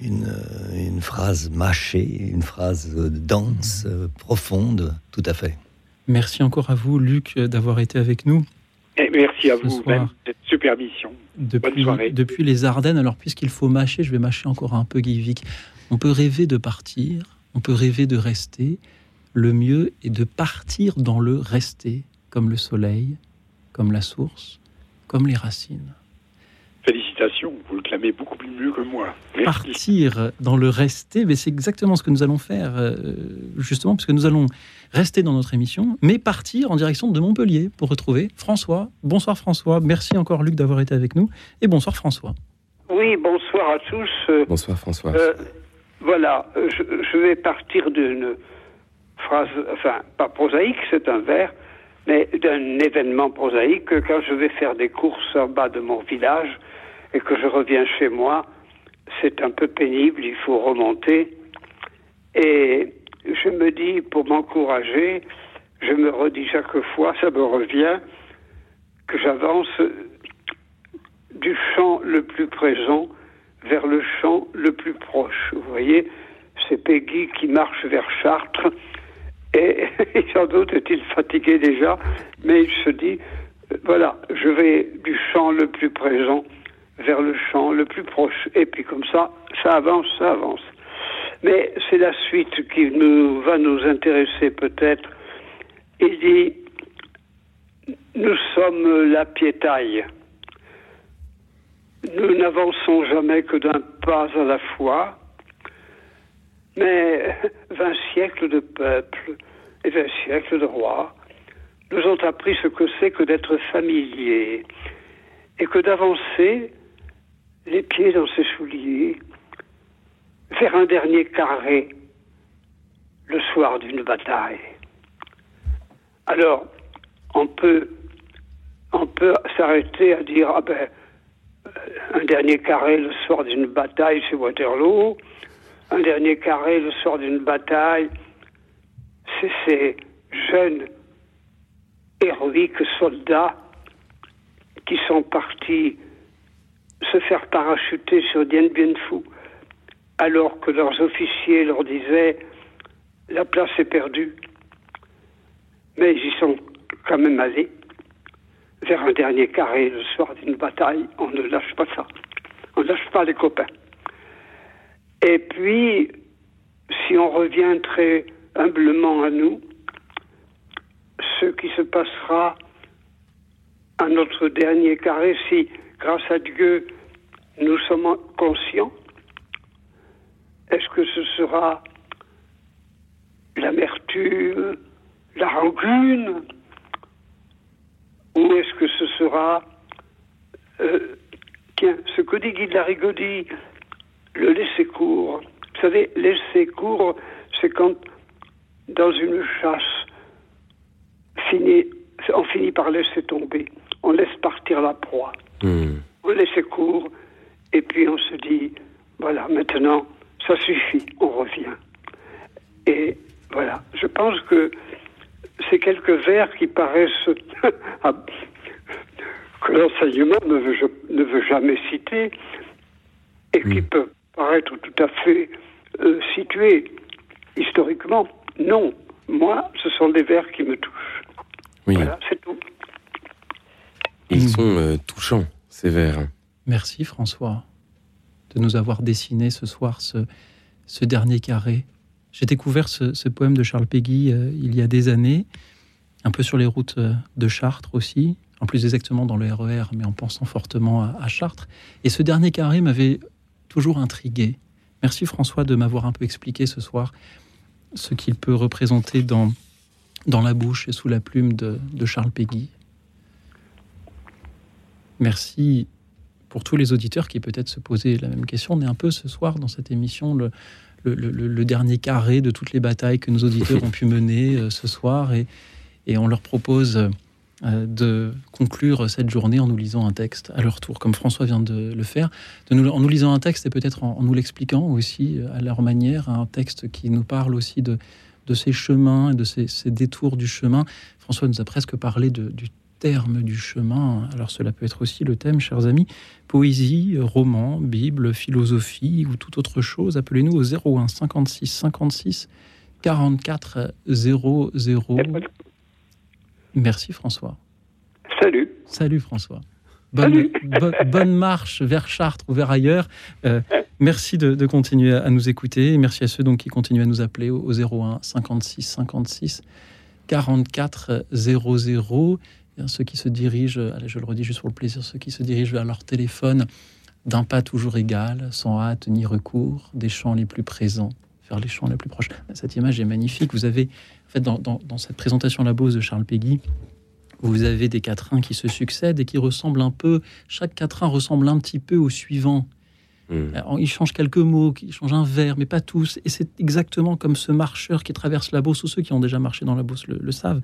une, une, phrase mâchée, une phrase dense, euh, profonde, tout à fait. Merci encore à vous, Luc, d'avoir été avec nous. Et merci à vous, Ben, cette super mission. Depuis, Bonne soirée. Depuis les Ardennes, alors puisqu'il faut mâcher, je vais mâcher encore un peu Guivic. On peut rêver de partir, on peut rêver de rester. Le mieux est de partir dans le rester, comme le soleil, comme la source, comme les racines. Félicitations, vous le clamez beaucoup plus mieux que moi. Partir dans le rester, mais c'est exactement ce que nous allons faire, euh, justement, puisque nous allons rester dans notre émission, mais partir en direction de Montpellier pour retrouver François. Bonsoir François, merci encore Luc d'avoir été avec nous, et bonsoir François. Oui, bonsoir à tous. Bonsoir François. Euh, voilà, je, je, vais partir d'une phrase, enfin, pas prosaïque, c'est un vers, mais d'un événement prosaïque. Quand je vais faire des courses en bas de mon village, et que je reviens chez moi, c'est un peu pénible, il faut remonter. Et je me dis, pour m'encourager, je me redis chaque fois, ça me revient, que j'avance du champ le plus présent vers le champ le plus proche. Vous voyez, c'est Peggy qui marche vers Chartres. Et, *laughs* sans doute est-il fatigué déjà, mais il se dit, voilà, je vais du champ le plus présent vers le champ le plus proche. Et puis comme ça, ça avance, ça avance. Mais c'est la suite qui va nous intéresser peut-être. Il dit, nous sommes la piétaille. Nous n'avançons jamais que d'un pas à la fois. Mais vingt siècles de peuples et vingt siècles de rois nous ont appris ce que c'est que d'être familier et que d'avancer les pieds dans ses souliers vers un dernier carré le soir d'une bataille. Alors, on peut, on peut s'arrêter à dire ah ben, un dernier carré le soir d'une bataille, c'est Waterloo. Un dernier carré le soir d'une bataille, c'est ces jeunes héroïques soldats qui sont partis se faire parachuter sur Dien Bien Phu alors que leurs officiers leur disaient la place est perdue. Mais ils y sont quand même allés vers un dernier carré le soir d'une bataille. On ne lâche pas ça. On ne lâche pas les copains. Et puis, si on revient très humblement à nous, ce qui se passera à notre dernier carré, si, grâce à Dieu, nous sommes conscients, est-ce que ce sera l'amertume, la rancune, ou est-ce que ce sera, euh, tiens, ce que dit Guy de la Rigaudy, le laisser court. Vous savez, laisser court, c'est quand, dans une chasse, on finit par laisser tomber. On laisse partir la proie. Hmm. On laisse court, et puis on se dit, voilà, maintenant, ça suffit, on revient. Et voilà, je pense que ces quelques vers qui paraissent *laughs* que l'enseignement ne veut, ne veut, jamais citer et qui hmm. peuvent paraître tout à fait euh, situés historiquement. Non, moi, ce sont des vers qui me touchent. Voilà, c'est tout. Ils hmm. sont euh, touchants, ces vers. Merci François de nous avoir dessiné ce soir ce, ce dernier carré. J'ai découvert ce, poème de Charles Péguy euh, il y a des années, un peu sur les routes de Chartres aussi, en plus exactement dans le RER, e mais en pensant fortement à Chartres. Et ce dernier carré m'avait toujours intrigué. Merci François de m'avoir un peu expliqué ce soir ce qu'il peut représenter dans, dans la bouche et sous la plume de, Charles Péguy. Merci pour tous les auditeurs qui peut-être se posaient la même question. On est un peu ce soir dans cette émission le, le, dernier carré de toutes les batailles que nos auditeurs *laughs* ont pu mener euh, ce soir et, et on leur propose euh, de conclure cette journée en nous lisant un texte à leur tour, comme François vient de le faire, de nous, en nous lisant un texte et peut-être en, nous l'expliquant aussi euh, à leur manière, un texte qui nous parle aussi de, de ces chemins et de ces, détours du chemin. François nous a presque parlé du terme du chemin. Alors cela peut être aussi le thème, chers amis, poésie, roman, Bible, philosophie ou toute autre chose. Appelez-nous au 01 56 56 44 00. Merci François. Salut. Salut François. Bonne, marche vers Chartres ou vers ailleurs. Euh, merci de, continuer à nous écouter et merci à ceux donc qui continuent à nous appeler au, 01 56 56 44 00. Ceux qui se dirigent, allez, je le redis juste pour le plaisir, ceux qui se dirigent vers leur téléphone d'un pas toujours égal, sans hâte ni recours, des champs les plus présents vers les champs les plus proches. Cette image est magnifique. Vous avez en fait, dans, cette présentation La Beauce de Charles Péguy, vous avez des quatrains qui se succèdent et qui ressemblent un peu, chaque quatrain ressemble un petit peu au suivant. Hmm. il change quelques mots, il change un vers, mais pas tous. Et c'est exactement comme ce marcheur qui traverse la Beauce, ou ceux qui ont déjà marché dans la Beauce le, savent.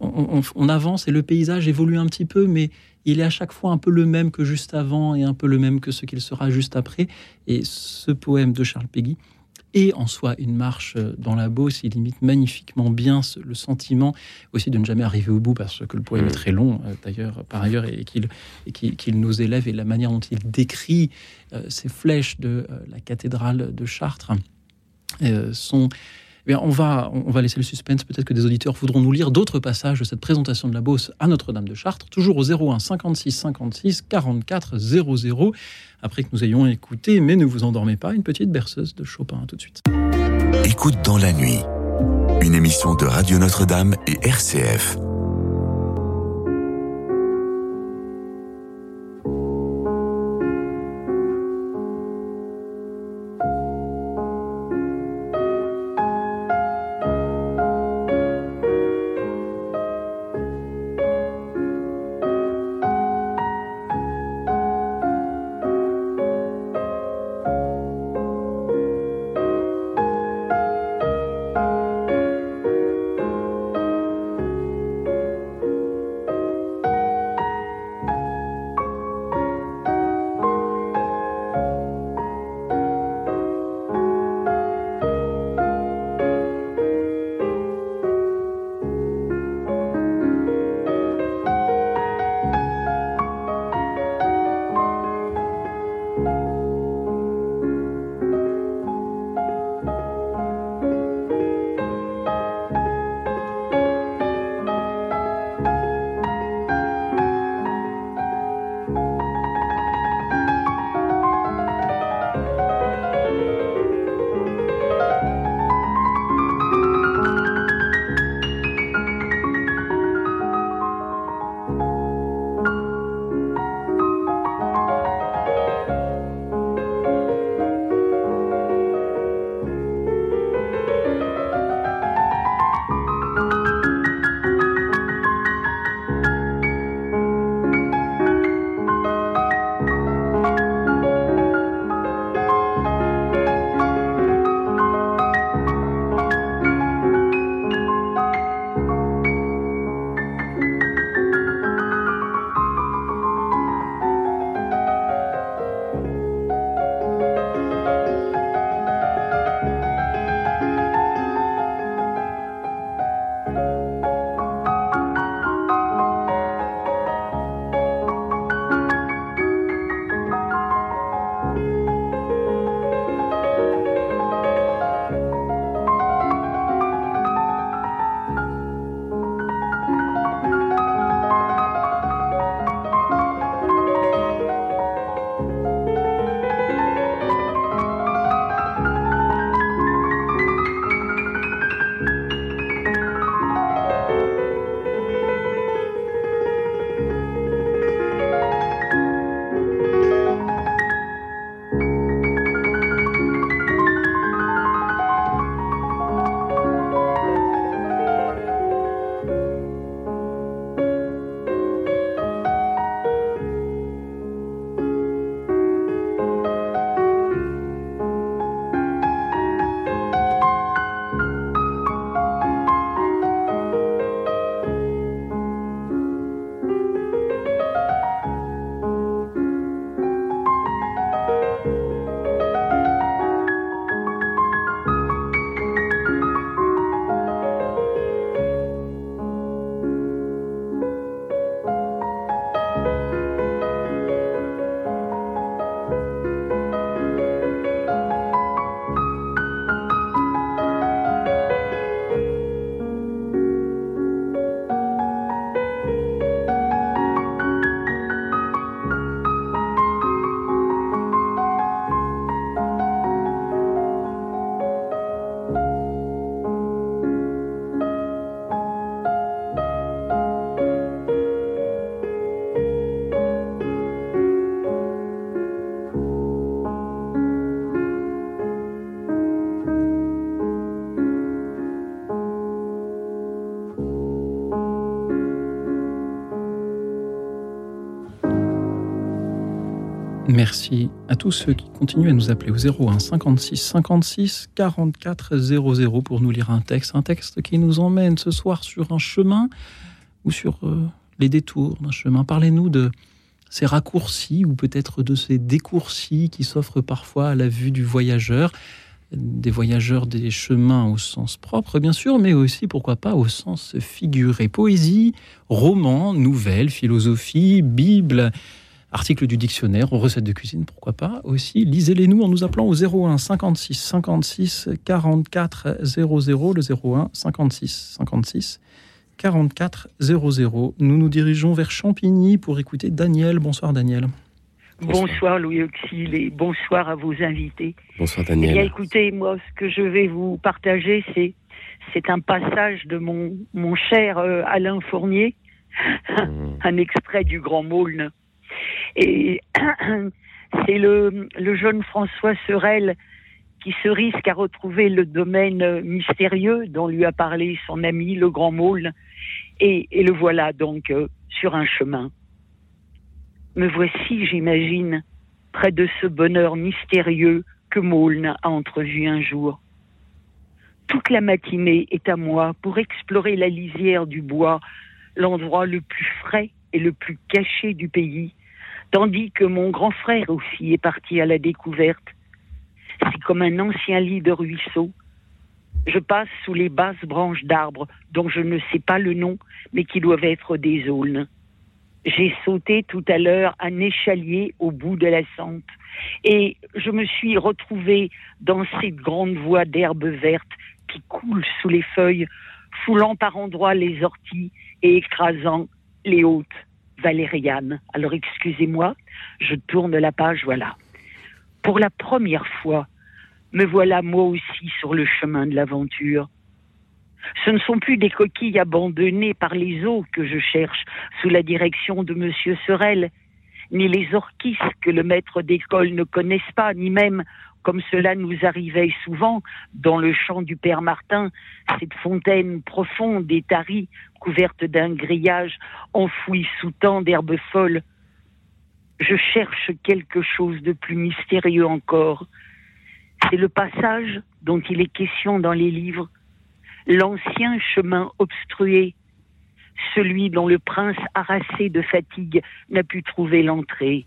On, avance et le paysage évolue un petit peu, mais il est à chaque fois un peu le même que juste avant et un peu le même que ce qu'il sera juste après. Et ce poème de Charles Péguy, et en soi une marche euh, dans la Beauce. Il imite magnifiquement bien le sentiment aussi de ne jamais arriver au bout parce que le poème est mm. très long euh, d'ailleurs par ailleurs et qu'il nous élève et la manière dont il décrit euh, ces flèches de la cathédrale de Chartres sont eh on, va, on va laisser le suspense. Peut-être que des auditeurs voudront nous lire d'autres passages de cette présentation de la Beauce à Notre-Dame de Chartres, toujours au 01 56 56 44 00, après que nous ayons écouté, mais ne vous endormez pas, une petite berceuse de Chopin. tout de suite. Écoute dans la nuit, une émission de Radio Notre-Dame et RCF. Tous ceux qui continuent à nous appeler au 01 56 56 44 00 pour nous lire un texte, un texte qui nous emmène ce soir sur un chemin ou sur euh, les détours d'un chemin. Parlez-nous de ces raccourcis ou peut-être de ces décourcis qui s'offrent parfois à la vue du voyageur, des voyageurs des chemins au sens propre bien sûr, mais aussi pourquoi pas au sens figuré. Poésie, roman, nouvelle, philosophie, Bible articles du dictionnaire, recettes de cuisine, pourquoi pas aussi. Lisez-les nous en nous appelant au 01 56 56 44 00, le 01 56 56 44 00. Nous nous dirigeons vers Champigny pour écouter Daniel. Bonsoir Daniel. Bonsoir, Louis Auxil et bonsoir à vos invités. Bonsoir Daniel. Eh bien, écoutez, moi, ce que je vais vous partager, c'est c'est un passage de mon, mon cher euh, Alain Fournier, mmh. *laughs* un extrait du Grand Maulne. Et *clears throat* c'est le, jeune François Sorel qui se risque à retrouver le domaine mystérieux dont lui a parlé son ami le Grand Maulne. Et, et le voilà donc euh, sur un chemin. Me voici, j'imagine, près de ce bonheur mystérieux que Maulne a entrevu un jour. Toute la matinée est à moi pour explorer la lisière du bois, l'endroit le plus frais et le plus caché du pays, tandis que mon grand frère aussi est parti à la découverte. C'est comme un ancien lit de ruisseau. Je passe sous les basses branches d'arbres dont je ne sais pas le nom, mais qui doivent être des aulnes. J'ai sauté tout à l'heure un échalier au bout de la sente et je me suis retrouvée dans cette grande voie d'herbe verte qui coule sous les feuilles, foulant par endroits les orties et écrasant les hautes valérianes. Alors excusez-moi, je tourne la page, voilà. Pour la première fois, me voilà moi aussi sur le chemin de l'aventure. Ce ne sont plus des coquilles abandonnées par les eaux que je cherche sous la direction de Monsieur Sorel, ni les orchis que le maître d'école ne connaisse pas, ni même comme cela nous arrivait souvent dans le champ du Père Martin, cette fontaine profonde et tarie, couverte d'un grillage, enfouie sous tant d'herbes folles. Je cherche quelque chose de plus mystérieux encore. C'est le passage dont il est question dans les livres, l'ancien chemin obstrué, celui dont le prince harassé de fatigue n'a pu trouver l'entrée.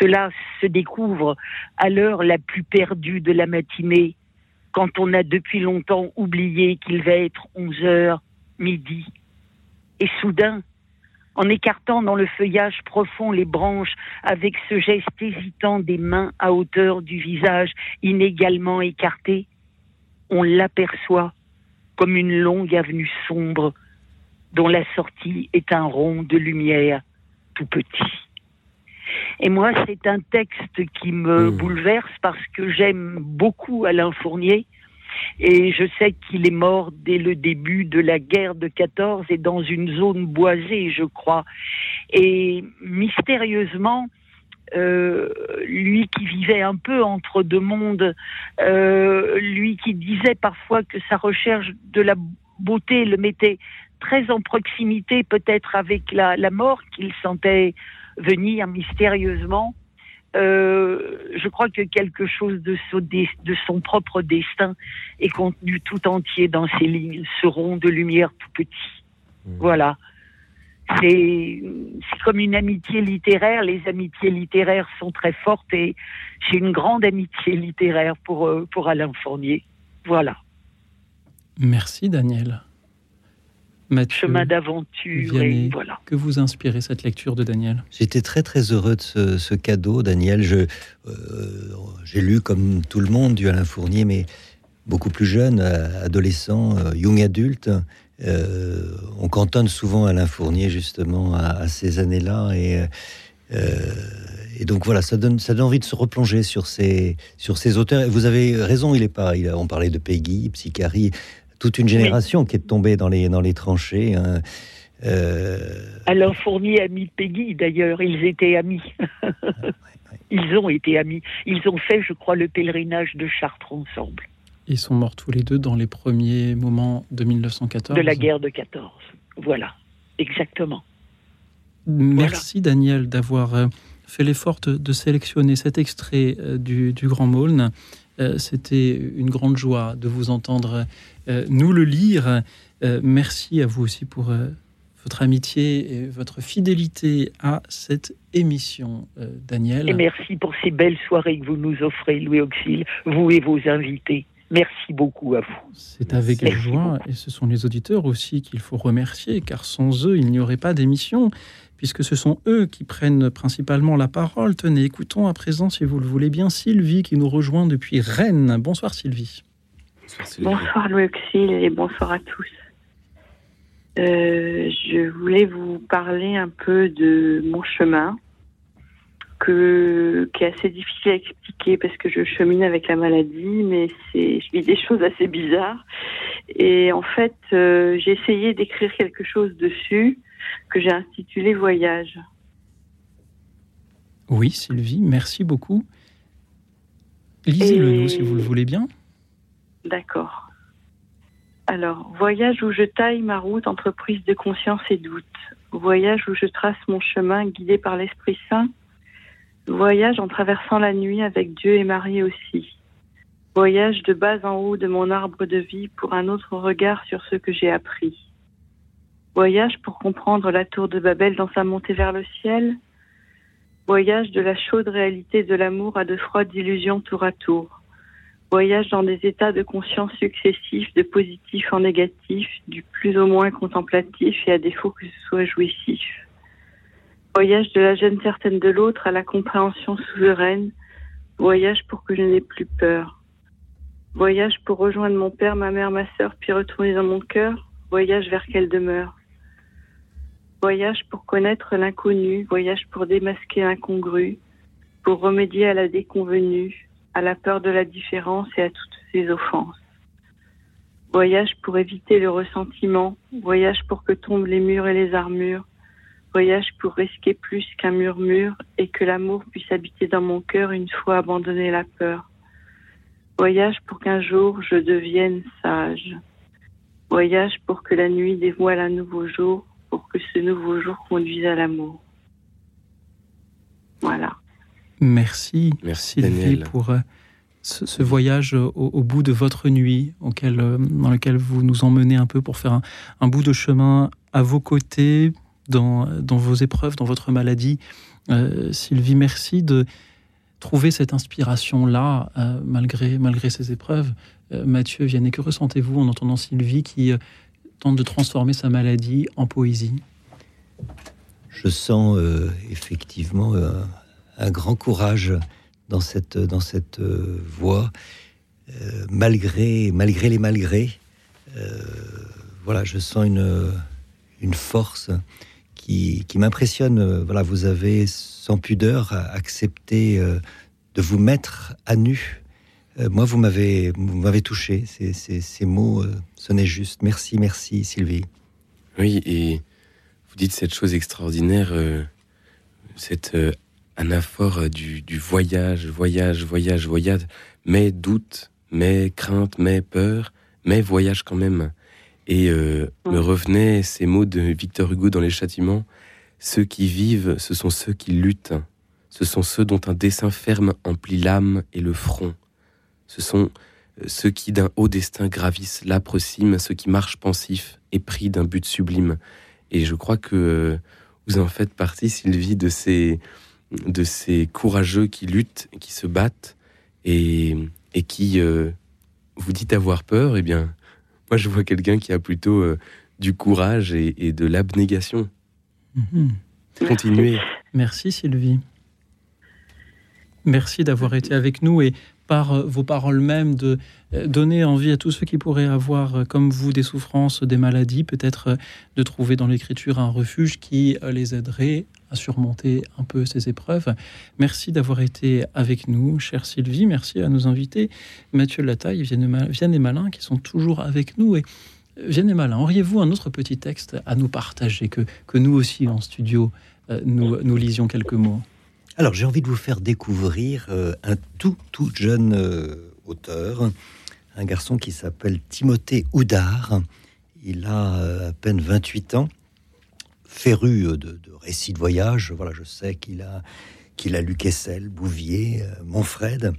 Cela se découvre à l'heure la plus perdue de la matinée, quand on a depuis longtemps oublié qu'il va être 11 heures, midi. Et soudain, en écartant dans le feuillage profond les branches avec ce geste hésitant des mains à hauteur du visage inégalement écarté, on l'aperçoit comme une longue avenue sombre dont la sortie est un rond de lumière tout petit. Et moi, c'est un texte qui me mmh. bouleverse parce que j'aime beaucoup Alain Fournier. Et je sais qu'il est mort dès le début de la guerre de 14 et dans une zone boisée, je crois. Et mystérieusement, euh, lui qui vivait un peu entre deux mondes, euh, lui qui disait parfois que sa recherche de la beauté le mettait très en proximité peut-être avec la, la mort qu'il sentait venir mystérieusement. Euh, je crois que quelque chose de son, de son, propre destin est contenu tout entier dans ces lignes, ce rond de lumière tout petit. Mmh. Voilà. C'est comme une amitié littéraire. Les amitiés littéraires sont très fortes et j'ai une grande amitié littéraire pour, euh, pour Alain Fournier. Voilà. Merci Daniel chemin d'aventure. voilà. Que vous inspirez cette lecture de Daniel? J'étais très très heureux de ce, cadeau, Daniel. Je, euh, j'ai lu comme tout le monde du Alain Fournier, mais beaucoup plus jeune, euh, adolescent, euh, young adulte. on cantonne souvent Alain Fournier justement à, ces années-là et, et donc voilà, ça donne, ça donne envie de se replonger sur ces, sur ces auteurs. Et vous avez raison, il est pas. Il on parlait de Peggy, Psychari toute une génération qui est tombée dans les, dans les tranchées. Hein. Euh... Alain Fournier a mis Peggy, d'ailleurs, ils étaient amis. Ils ont été amis. Ils ont fait, je crois, le pèlerinage de Chartres ensemble. Ils sont morts tous les deux dans les premiers moments de 1914. De la guerre de 14. Voilà, exactement. Merci Daniel d'avoir euh, fait l'effort de, sélectionner cet extrait euh, du, du Grand Maulne. Euh, c'était une grande joie de vous entendre euh, nous le lire. Euh, merci à vous aussi pour votre amitié et votre fidélité à cette émission, Daniel. Et merci pour ces belles soirées que vous nous offrez, Louis Auxil, vous et vos invités. Merci beaucoup à vous. C'est avec joie, et ce sont les auditeurs aussi qu'il faut remercier, car sans eux, il n'y aurait pas d'émission puisque ce sont eux qui prennent principalement la parole. Tenez, écoutons à présent, si vous le voulez bien, Sylvie qui nous rejoint depuis Rennes. Bonsoir Sylvie. Bonsoir, Louis et bonsoir à tous. Euh, je voulais vous parler un peu de mon chemin, que, qui est assez difficile à expliquer parce que je chemine avec la maladie, mais c'est, je vis des choses assez bizarres. Et en fait, euh, j'ai essayé d'écrire quelque chose dessus que j'ai intitulé Voyage. Oui, Sylvie, merci beaucoup. Lisez-le nous si vous le voulez bien. D'accord. Alors, voyage où je taille ma route entre prise de conscience et doute. Voyage où je trace mon chemin guidé par l'Esprit Saint. Voyage en traversant la nuit avec Dieu et Marie aussi. Voyage de bas en haut de mon arbre de vie pour un autre regard sur ce que j'ai appris. Voyage pour comprendre la tour de Babel dans sa montée vers le ciel. Voyage de la chaude réalité de l'amour à de froides illusions tour à tour. Voyage dans des états de conscience successifs, de positif en négatif, du plus au moins contemplatif et à défaut que ce soit jouissif. Voyage de la gêne certaine de l'autre à la compréhension souveraine. Voyage pour que je n'ai plus peur. Voyage pour rejoindre mon père, ma mère, ma sœur, puis retourner dans mon cœur. Voyage vers quelle demeure. Voyage pour connaître l'inconnu, voyage pour démasquer l'incongru, pour remédier à la déconvenue, à la peur de la différence et à toutes ses offenses. Voyage pour éviter le ressentiment, voyage pour que tombent les murs et les armures, voyage pour risquer plus qu'un murmure et que l'amour puisse habiter dans mon cœur une fois abandonné la peur. Voyage pour qu'un jour je devienne sage. Voyage pour que la nuit dévoile un nouveau jour pour que ce nouveau jour conduise à l'amour. Voilà. Merci, Merci Daniel. pour euh, ce, voyage au, bout de votre nuit, auquel, euh, dans lequel vous nous emmenez un peu pour faire un, bout de chemin à vos côtés, dans, dans vos épreuves, dans votre maladie. Euh, Sylvie, merci de trouver cette inspiration-là, malgré, malgré ces épreuves. Mathieu Vianney, que ressentez-vous en entendant Sylvie qui tente de transformer sa maladie en poésie Je sens euh, effectivement euh, un grand courage dans cette, dans cette euh, voie, malgré, les malgrés. voilà, je sens une, une force qui, qui m'impressionne. Voilà, vous avez sans pudeur accepté de vous mettre à nu euh, moi, vous m'avez, m'avez touché. Ces, ces, mots euh, sonnaient juste. Merci, merci, Sylvie. Oui, et vous dites cette chose extraordinaire, euh, cette anaphore du, du, voyage, voyage, voyage, voyage, mais doute, mais crainte, mais peur, mais voyage quand même. Et me revenaient ces mots de Victor Hugo dans Les Châtiments Ceux qui vivent, ce sont ceux qui luttent. Ce sont ceux dont un dessin ferme emplit l'âme et le front. Ce sont euh, ceux qui d'un haut destin gravissent l'âpre cime, ceux qui marchent pensifs, épris d'un but sublime. Et je crois que euh, vous en faites partie, Sylvie, de ces, de ces courageux qui luttent, qui se battent et, et qui euh, vous dites avoir peur. Eh bien, moi, je vois quelqu'un qui a plutôt du courage et, de l'abnégation. Mhm. Continuez. Merci, Sylvie. Merci d'avoir été avec nous et par euh, vos paroles mêmes, de euh, donner envie à tous ceux qui pourraient avoir, euh, comme vous, des souffrances, des maladies, peut-être de trouver dans l'écriture un refuge qui les aiderait à surmonter un peu ces épreuves. Merci d'avoir été avec nous, chère Sylvie. Merci à nos invités, Mathieu Lataille, Vienne et Malin, qui sont toujours avec nous. Et Vienne et Malin, auriez-vous un autre petit texte à nous partager, que, que nous aussi en studio, nous, nous lisions quelques mots? Alors j'ai envie de vous faire découvrir euh, un tout tout jeune euh, auteur, un garçon qui s'appelle Timothée Houdard. Il a euh, à peine 28 ans, féru de, récits de voyage. Voilà, je sais qu'il a a lu Kessel, Bouvier, Montfred.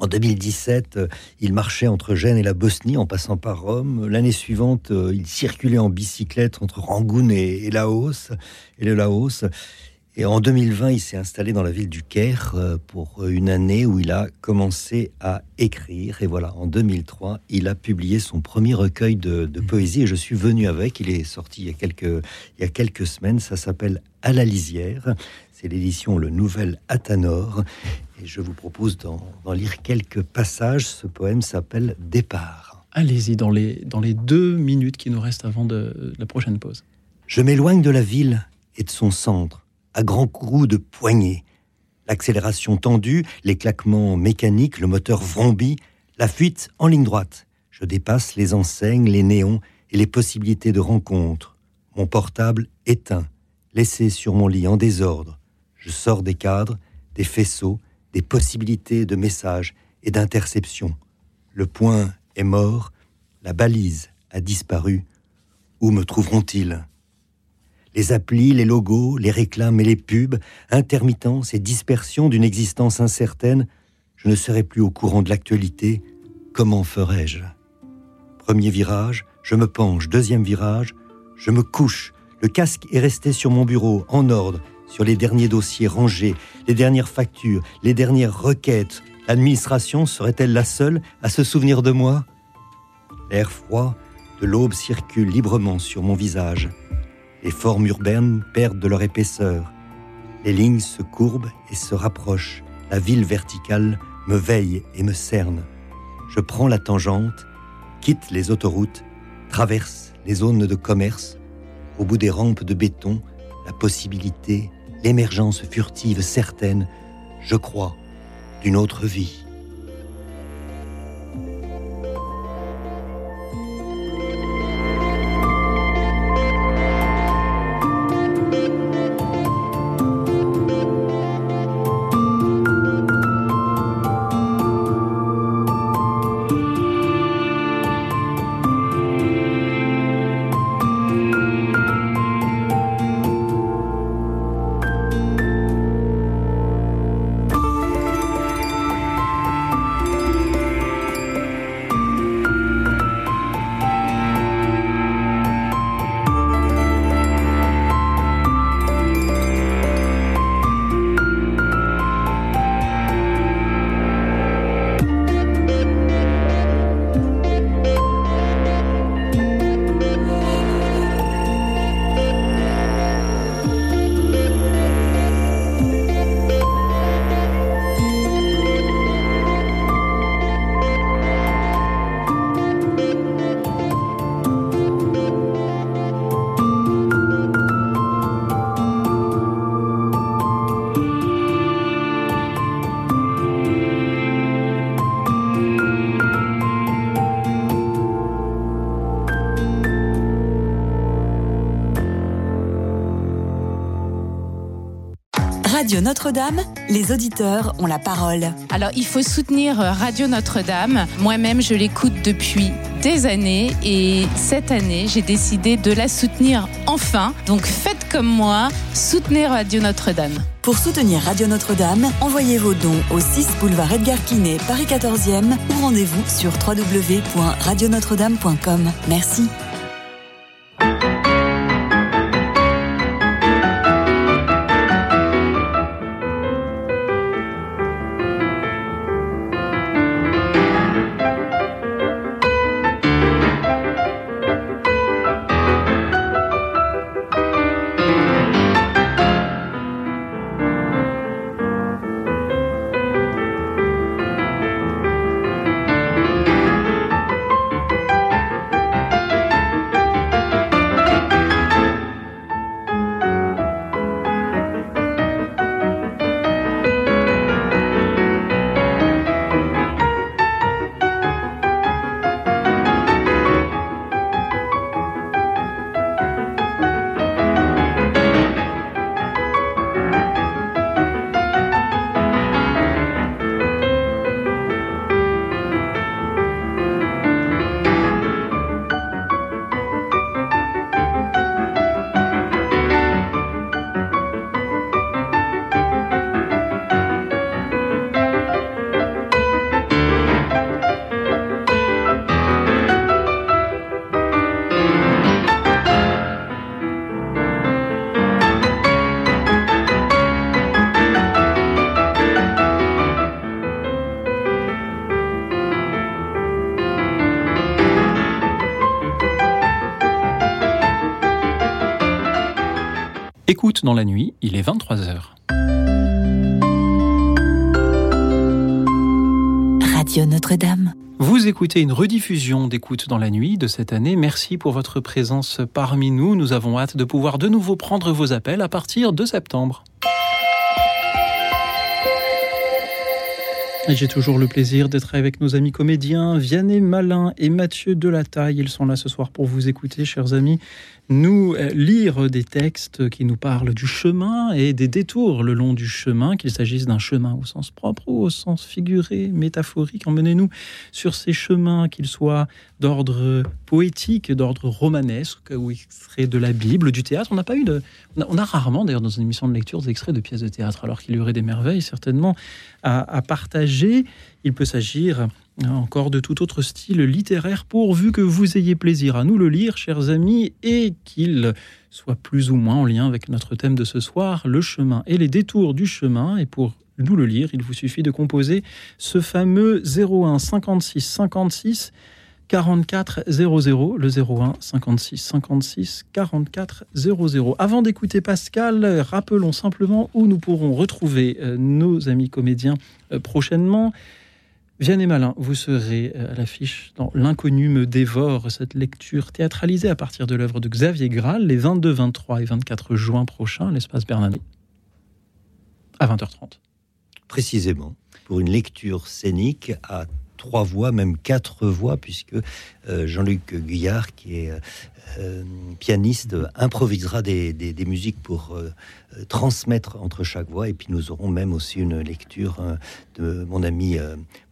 En 2017, il marchait entre Gênes et la Bosnie en passant par Rome. L'année suivante, il circulait en bicyclette entre Rangoon et Laos et le Laos. Et en 2020, il s'est installé dans la ville du Caire euh, pour une année où il a commencé à écrire. Et voilà, en 2003, il a publié son premier recueil de, de poésie. Et je suis venu avec. Il est sorti il y a quelques, il y a quelques semaines. Ça s'appelle À la lisière. C'est l'édition Le Nouvel Athanor. Et je vous propose d'en lire quelques passages. Ce poème s'appelle Départ. Allez-y dans les, dans les deux minutes qui nous restent avant de la prochaine pause. Je m'éloigne de la ville et de son centre à grands coups de poignée. L'accélération tendue, les claquements mécaniques, le moteur vrombit, la fuite en ligne droite. Je dépasse les enseignes, les néons et les possibilités de rencontre. Mon portable éteint, laissé sur mon lit en désordre. Je sors des cadres, des faisceaux, des possibilités de messages et d'interception. Le point est mort, la balise a disparu. Où me trouveront-ils? Les applis, les logos, les réclames et les pubs, intermittence et dispersion d'une existence incertaine, je ne serai plus au courant de l'actualité. Comment ferais-je Premier virage, je me penche. Deuxième virage, je me couche. Le casque est resté sur mon bureau, en ordre, sur les derniers dossiers rangés, les dernières factures, les dernières requêtes. L'administration serait-elle la seule à se souvenir de moi? L'air froid de l'aube circule librement sur mon visage. Les formes urbaines perdent de leur épaisseur. Les lignes se courbent et se rapprochent. La ville verticale me veille et me cerne. Je prends la tangente, quitte les autoroutes, traverse les zones de commerce. Au bout des rampes de béton, la possibilité, l'émergence furtive certaine, je crois, d'une autre vie. Radio Notre-Dame, les auditeurs ont la parole. Alors, il faut soutenir euh, Radio Notre-Dame. Moi-même, je l'écoute depuis des années et cette année, j'ai décidé de la soutenir enfin. Donc, faites comme moi, soutenez Radio Notre-Dame. Pour soutenir Radio Notre-Dame, envoyez vos dons au 6 boulevard Edgar Quinet, Paris 14e ou rendez-vous sur www.radionotre-dame.com. Merci. Dans la nuit, il est 23h. Radio Notre-Dame. Vous écoutez une rediffusion d'Écoute dans la nuit de cette année. Merci pour votre présence parmi nous. Nous avons hâte de pouvoir de nouveau prendre vos appels à partir de septembre. J'ai toujours le plaisir d'être avec nos amis comédiens Vianney Malin et Mathieu Delataille. Ils sont là ce soir pour vous écouter, chers amis nous euh, lire des textes qui nous parlent du chemin et des détours le long du chemin, qu'il s'agisse d'un chemin au sens propre ou au sens figuré, métaphorique. Emmenez-nous sur ces chemins, qu'ils soient d'ordre poétique, d'ordre romanesque, ou extraits de la Bible, du théâtre. On n'a pas eu de, on a rarement d'ailleurs dans une émission de lecture des extraits de pièces de théâtre, alors qu'il y aurait des merveilles certainement à, partager. Il peut s'agir encore de tout autre style littéraire, pourvu que vous ayez plaisir à nous le lire, chers amis, et qu'il soit plus ou moins en lien avec notre thème de ce soir, le chemin et les détours du chemin. Et pour nous le lire, il vous suffit de composer ce fameux 01 56 56 44 00, le 01 56 56 44 00. Avant d'écouter Pascal, rappelons simplement où nous pourrons retrouver euh, nos amis comédiens euh, prochainement. Vianney Malin, vous serez euh, à l'affiche dans L'inconnu me dévore, cette lecture théâtralisée à partir de l'œuvre de Xavier Graal, les 22, 23 et 24 juin prochains, l'espace Bernadet, à 20h30. Précisément, pour une lecture scénique à trois voix, même quatre voix, puisque euh, Jean-Luc Guyard, qui est euh, pianiste, improvisera des, musiques pour euh, transmettre entre chaque voix. Et puis nous aurons même aussi une lecture de mon ami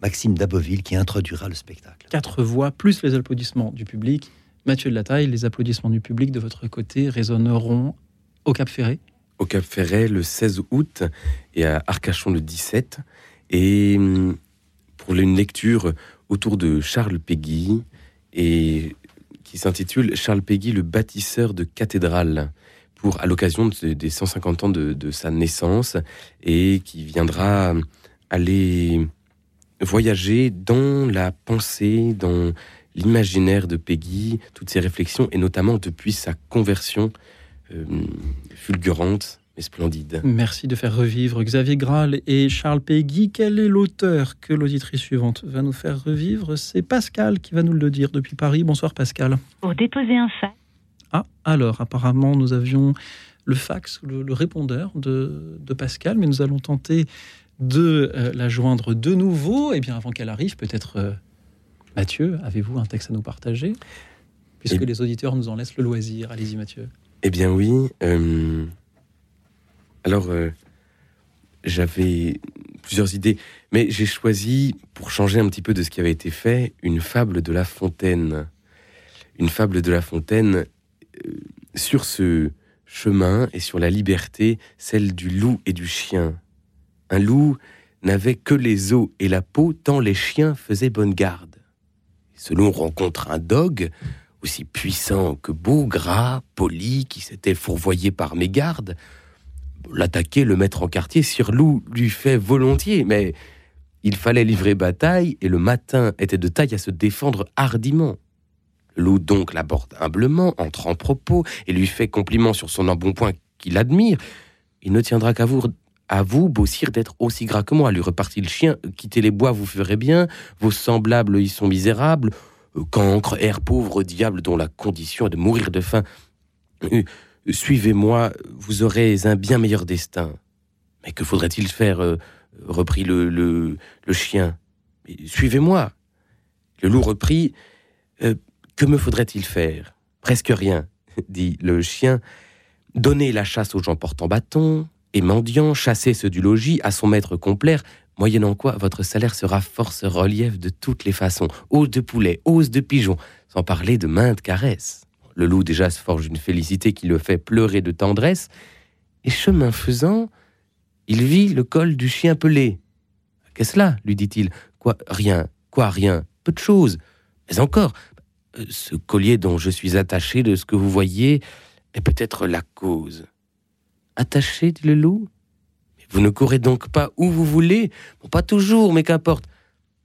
Maxime Daboville qui introduira le spectacle. Quatre voix, plus les applaudissements du public. Mathieu de la Taille, les applaudissements du public de votre côté résonneront au Cap Ferré Au Cap Ferret le 16 août et à Arcachon le 17. Et pour une lecture autour de Charles Péguy et qui s'intitule Charles Péguy, le bâtisseur de cathédrales, pour à l'occasion des 150 ans de, sa naissance et qui viendra aller voyager dans la pensée, dans l'imaginaire de Péguy, toutes ses réflexions et notamment depuis sa conversion euh, fulgurante mais splendide. Merci de faire revivre Xavier Graal et Charles Péguy. Quel est l'auteur que l'auditrice suivante va nous faire revivre? C'est Pascal qui va nous le dire depuis Paris. Bonsoir Pascal. Pour déposer un fax. Ah, alors apparemment nous avions le fax, le, répondeur de, Pascal, mais nous allons tenter de euh, la joindre de nouveau. Et eh bien avant qu'elle arrive, peut-être euh, Mathieu, avez-vous un texte à nous partager? Puisque les auditeurs nous en laissent le loisir. Allez-y Mathieu. Eh bien oui. Euh, alors, euh, j'avais plusieurs idées, mais j'ai choisi, pour changer un petit peu de ce qui avait été fait, une fable de La Fontaine. Une fable de La Fontaine euh, sur ce chemin et sur la liberté, celle du loup et du chien. Un loup n'avait que les os et la peau, tant les chiens faisaient bonne garde. Ce loup rencontre un dog, aussi puissant que beau, gras, poli, qui s'était fourvoyé par mes gardes l'attaquer, le mettre en quartier, Sir Loup lui fait volontiers, mais il fallait livrer bataille et le matin était de taille à se défendre hardiment. Loup donc l'aborde humblement, entre en propos et lui fait compliment sur son embonpoint qu'il admire. Il ne tiendra qu'à vous, à vous, beau sire, d'être aussi gras que moi, lui repartit le chien. Quittez les bois, vous ferez bien. Vos semblables y sont misérables. Cancre, air pauvre, diable dont la condition est de mourir de faim. Suivez-moi, vous aurez un bien meilleur destin. Mais que faudrait-il faire euh, reprit le, chien. Suivez-moi. Le loup reprit. Euh, que me faudrait-il faire? Presque rien, *laughs* dit le chien. Donner la chasse aux gens portant bâton et mendiants, chasser ceux du logis à son maître complaire, moyennant quoi votre salaire sera force relief de toutes les façons, hausse de poulet, hausse de pigeon, sans parler de maintes caresses. Le loup déjà se forge une félicité qui le fait pleurer de tendresse, et chemin faisant, il vit le col du chien pelé. Qu'est-ce là lui dit-il. Quoi Rien. Quoi rien Peu de choses. Mais encore, ce collier dont je suis attaché de ce que vous voyez est peut-être la cause. Attaché, dit le loup Vous ne courez donc pas où vous voulez Pas toujours, mais qu'importe.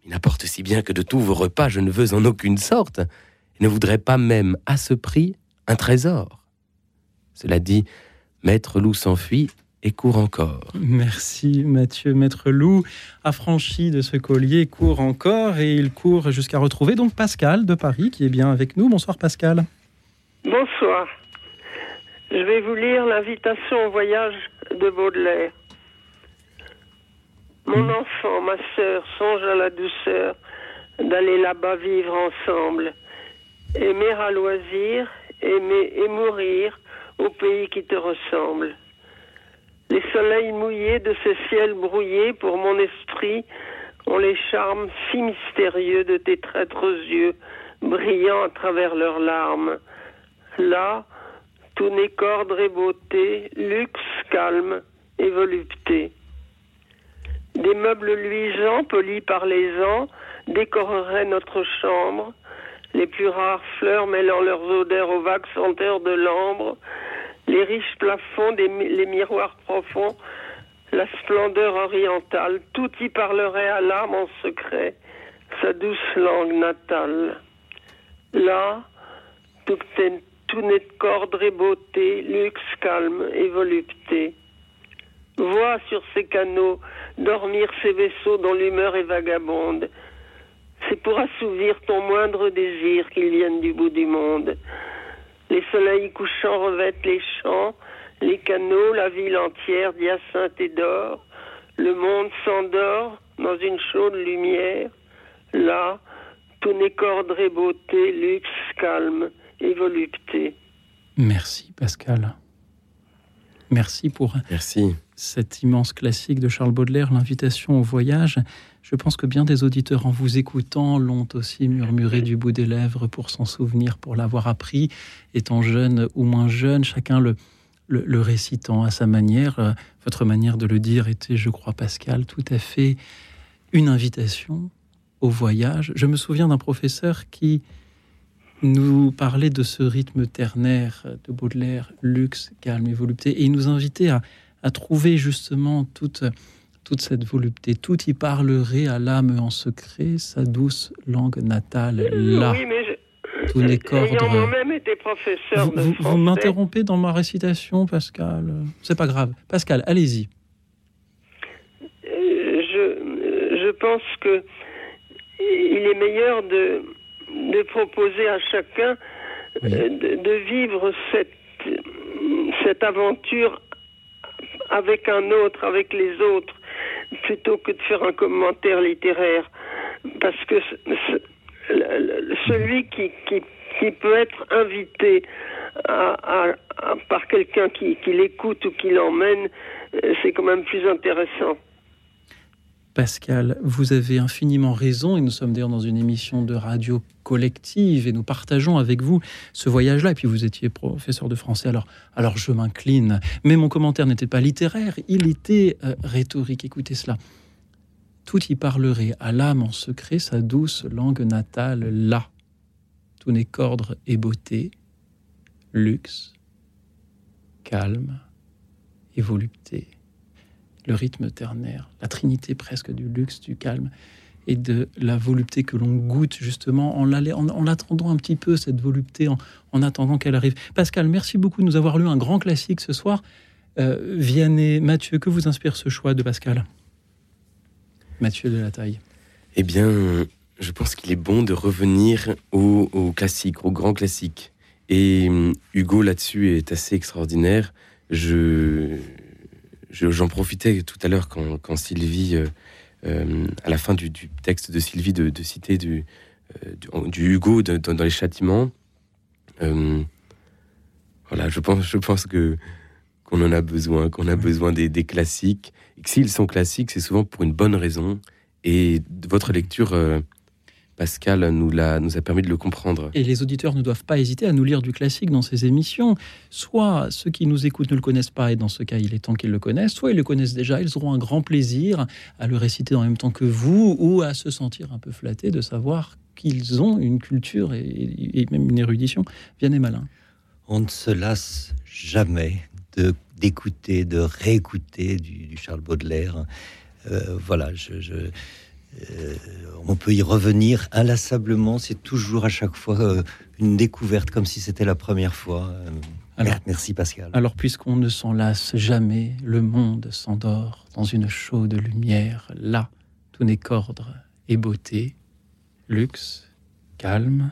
Il n'importe si bien que de tous vos repas, je ne veux en aucune sorte ne voudrait pas même à ce prix un trésor. Cela dit, Maître loup s'enfuit et court encore. Merci Mathieu. Maître Loup, affranchi de ce collier, court encore et il court jusqu'à retrouver donc Pascal de Paris qui est bien avec nous. Bonsoir Pascal. Bonsoir. Je vais vous lire l'invitation au voyage de Baudelaire. Mon enfant, ma sœur, songe à la douceur d'aller là-bas vivre ensemble. Aimer à loisir, aimer et mourir au pays qui te ressemble. Les soleils mouillés de ces ciels brouillés pour mon esprit ont les charmes si mystérieux de tes traîtres yeux, brillant à travers leurs larmes. Là, tout n'est qu'ordre et beauté, luxe, calme et volupté. Des meubles luisants, polis par les ans, décoreraient notre chambre, les plus rares fleurs mêlant leurs odeurs aux vagues senteurs de l'ambre, les riches plafonds, les miroirs profonds, la splendeur orientale, tout y parlerait à l'âme en secret, sa douce langue natale. Là, tout, tout n'est qu'ordre et beauté, luxe, calme et volupté. Vois sur ces canaux dormir ces vaisseaux dont l'humeur est vagabonde. C'est pour assouvir ton moindre désir qu'ils viennent du bout du monde. Les soleils couchants revêtent les champs, les canaux, la ville entière d'hyacinthe et d'or. Le monde s'endort dans une chaude lumière. Là, tout n'est qu'ordre et beauté, luxe, calme et volupté. Merci Pascal. Merci pour Merci. cet immense classique de Charles Baudelaire, l'invitation au voyage. Je pense que bien des auditeurs, en vous écoutant, l'ont aussi murmuré du bout des lèvres pour s'en souvenir, pour l'avoir appris, étant jeune ou moins jeune, chacun le, récitant à sa manière. Euh, votre manière de le dire était, je crois, Pascal, tout à fait une invitation au voyage. Je me souviens d'un professeur qui nous parlait de ce rythme ternaire de Baudelaire, luxe, calme et volupté, et il nous invitait à trouver justement toute toute cette volupté, tout y parlerait à l'âme en secret, sa douce langue natale, là. Oui, mais tout n'est qu'ordre. moi-même été professeur vous m'interrompez dans ma récitation, Pascal. C'est pas grave. Pascal, allez-y. Euh, Je, je pense que il est meilleur de, de proposer à chacun euh, de, de vivre cette, cette aventure avec un autre, avec les autres, plutôt que de faire un commentaire littéraire. Parce que celui qui, qui, peut être invité par quelqu'un qui, qui l'écoute ou qui l'emmène, euh, c'est quand même plus intéressant. Pascal, vous avez infiniment raison et nous sommes d'ailleurs dans une émission de radio collective et nous partageons avec vous ce voyage-là. Et puis vous étiez professeur de français, alors, alors je m'incline. Mais mon commentaire n'était pas littéraire, il était euh, rhétorique. Écoutez cela. Tout y parlerait à l'âme en secret sa douce langue natale, là. Tout n'est qu'ordre et beauté, luxe, calme et volupté le rythme ternaire, la trinité presque du luxe, du calme et de la volupté que l'on goûte justement en l'attendant un petit peu, cette volupté, en, en attendant qu'elle arrive. Pascal, merci beaucoup de nous avoir lu un grand classique ce soir. Euh, Vianney, Mathieu, que vous inspire ce choix de Pascal? Mathieu de la taille. Eh bien, je pense qu'il est bon de revenir au, au classique, au grand classique. Et hum, Hugo là-dessus est assez extraordinaire. Je- j'en profitais tout à l'heure quand, quand Sylvie, euh, euh, à la fin du, du texte de Sylvie, de, de citer du, euh, du, du Hugo de- dans, dans les châtiments. Voilà, je pense, je pense que qu'on en a besoin, qu'on a besoin des, des classiques. Et que s'ils sont classiques, c'est souvent pour une bonne raison. Et votre lecture, Pascal, nous, l'a, nous a permis de le comprendre. Et les auditeurs ne doivent pas hésiter à nous lire du classique dans ces émissions. Soit ceux qui nous écoutent ne le connaissent pas, et dans ce cas, il est temps qu'ils le connaissent, soit ils le connaissent déjà, ils auront un grand plaisir à le réciter en même temps que vous, ou à se sentir un peu flattés de savoir qu'ils ont une culture et, et même une érudition bien et malin. On ne se lasse jamais de d'écouter, de réécouter du, du Charles Baudelaire. Euh, voilà, je, je- euh, on peut y revenir inlassablement. C'est toujours à chaque fois euh, une découverte, comme si c'était la première fois. Euh, Alors- merci Pascal. Alors, puisqu'on ne s'en lasse jamais, le monde s'endort dans une chaude lumière. Là, tout n'est qu'ordre et beauté, luxe, calme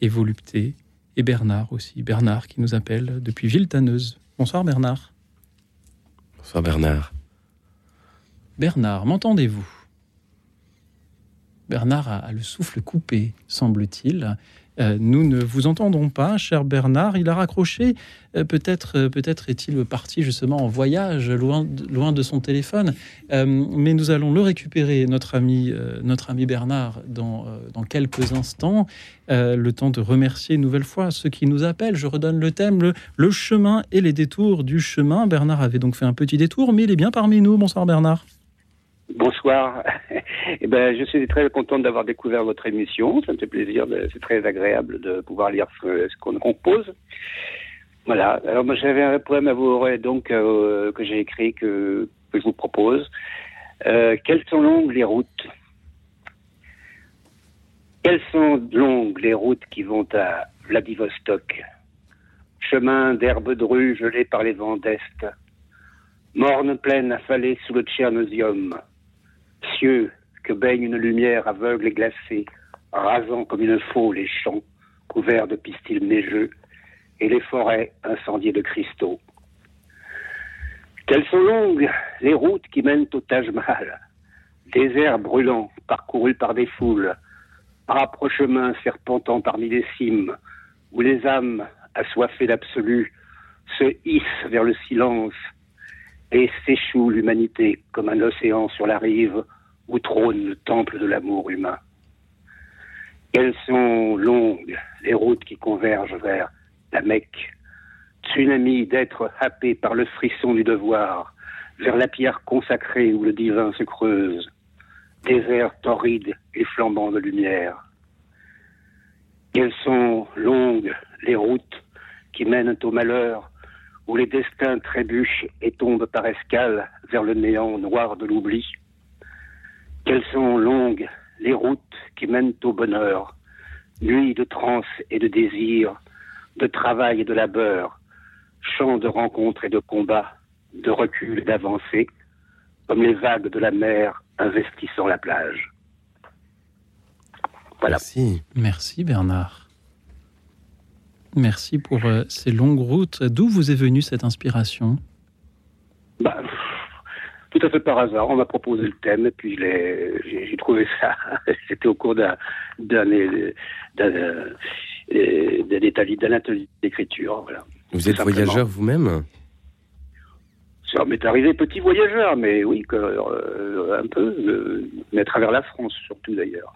et volupté. Et Bernard aussi, Bernard qui nous appelle depuis Villetaneuse. Bonsoir Bernard. Bonsoir Bernard. Bernard, m'entendez-vous? Bernard a, le souffle coupé, semble-t-il. Euh, nous ne vous entendons pas, cher Bernard. Il a raccroché. Euh, peut-être, euh, peut-être est-il parti justement en voyage, loin de, loin de son téléphone. Mais nous allons le récupérer, notre ami, notre ami Bernard, dans, dans quelques instants. Le temps de remercier une nouvelle fois ceux qui nous appellent. Je redonne le thème le, le chemin et les détours du chemin. Bernard avait donc fait un petit détour, mais il est bien parmi nous. Bonsoir Bernard. Bonsoir. *laughs* Eh ben, je suis très content d'avoir découvert votre émission. Ça me fait plaisir. C'est très agréable de pouvoir lire ce, qu'on compose. Voilà. Alors, moi, j'avais un poème à vous donc euh, que j'ai écrit que, je vous propose. Euh, quelles sont longues les routes? Quelles sont longues les routes qui vont à Vladivostok? Chemin d'herbes drues gelées par les vents d'Est. Morne plaine affalée sous le Tchernosium. Cieux que baigne une lumière aveugle et glacée, rasant comme une faux les champs couverts de pistils neigeux et les forêts incendiées de cristaux. Quelles sont longues les routes qui mènent au Taj Mahal, déserts brûlants parcourus par des foules, rapprochements serpentant parmi les cimes, où les âmes assoiffées d'absolu se hissent vers le silence et s'échoue l'humanité comme un océan sur la rive où trône le temple de l'amour humain. Quelles sont longues les routes qui convergent vers la Mecque, tsunami d'êtres happés par le frisson du devoir, vers la pierre consacrée où le divin se creuse, désert torride et flambant de lumière. Quelles sont longues les routes qui mènent au malheur, où les destins trébuchent et tombent par escale vers le néant noir de l'oubli. Quelles sont longues les routes qui mènent au bonheur, nuit de transe et de désir, de travail et de labeur, champs de rencontres et de combats, de recul et d'avancée, comme les vagues de la mer investissant la plage. Voilà. Merci. Merci Bernard. Merci pour euh, ces longues routes. D'où vous est venue cette inspiration? Bah, pff, tout à fait par hasard, on m'a proposé le thème et puis je l'ai- j'ai trouvé ça. *laughs* C'était au cours d'un d'un d'un d'un étali- d'un atelier d'écriture. Voilà. Vous êtes Simplement. voyageur vous-même? Ça m'est arrivé petit voyageur, mais oui, que, euh, un peu, euh, mais à travers la France surtout d'ailleurs.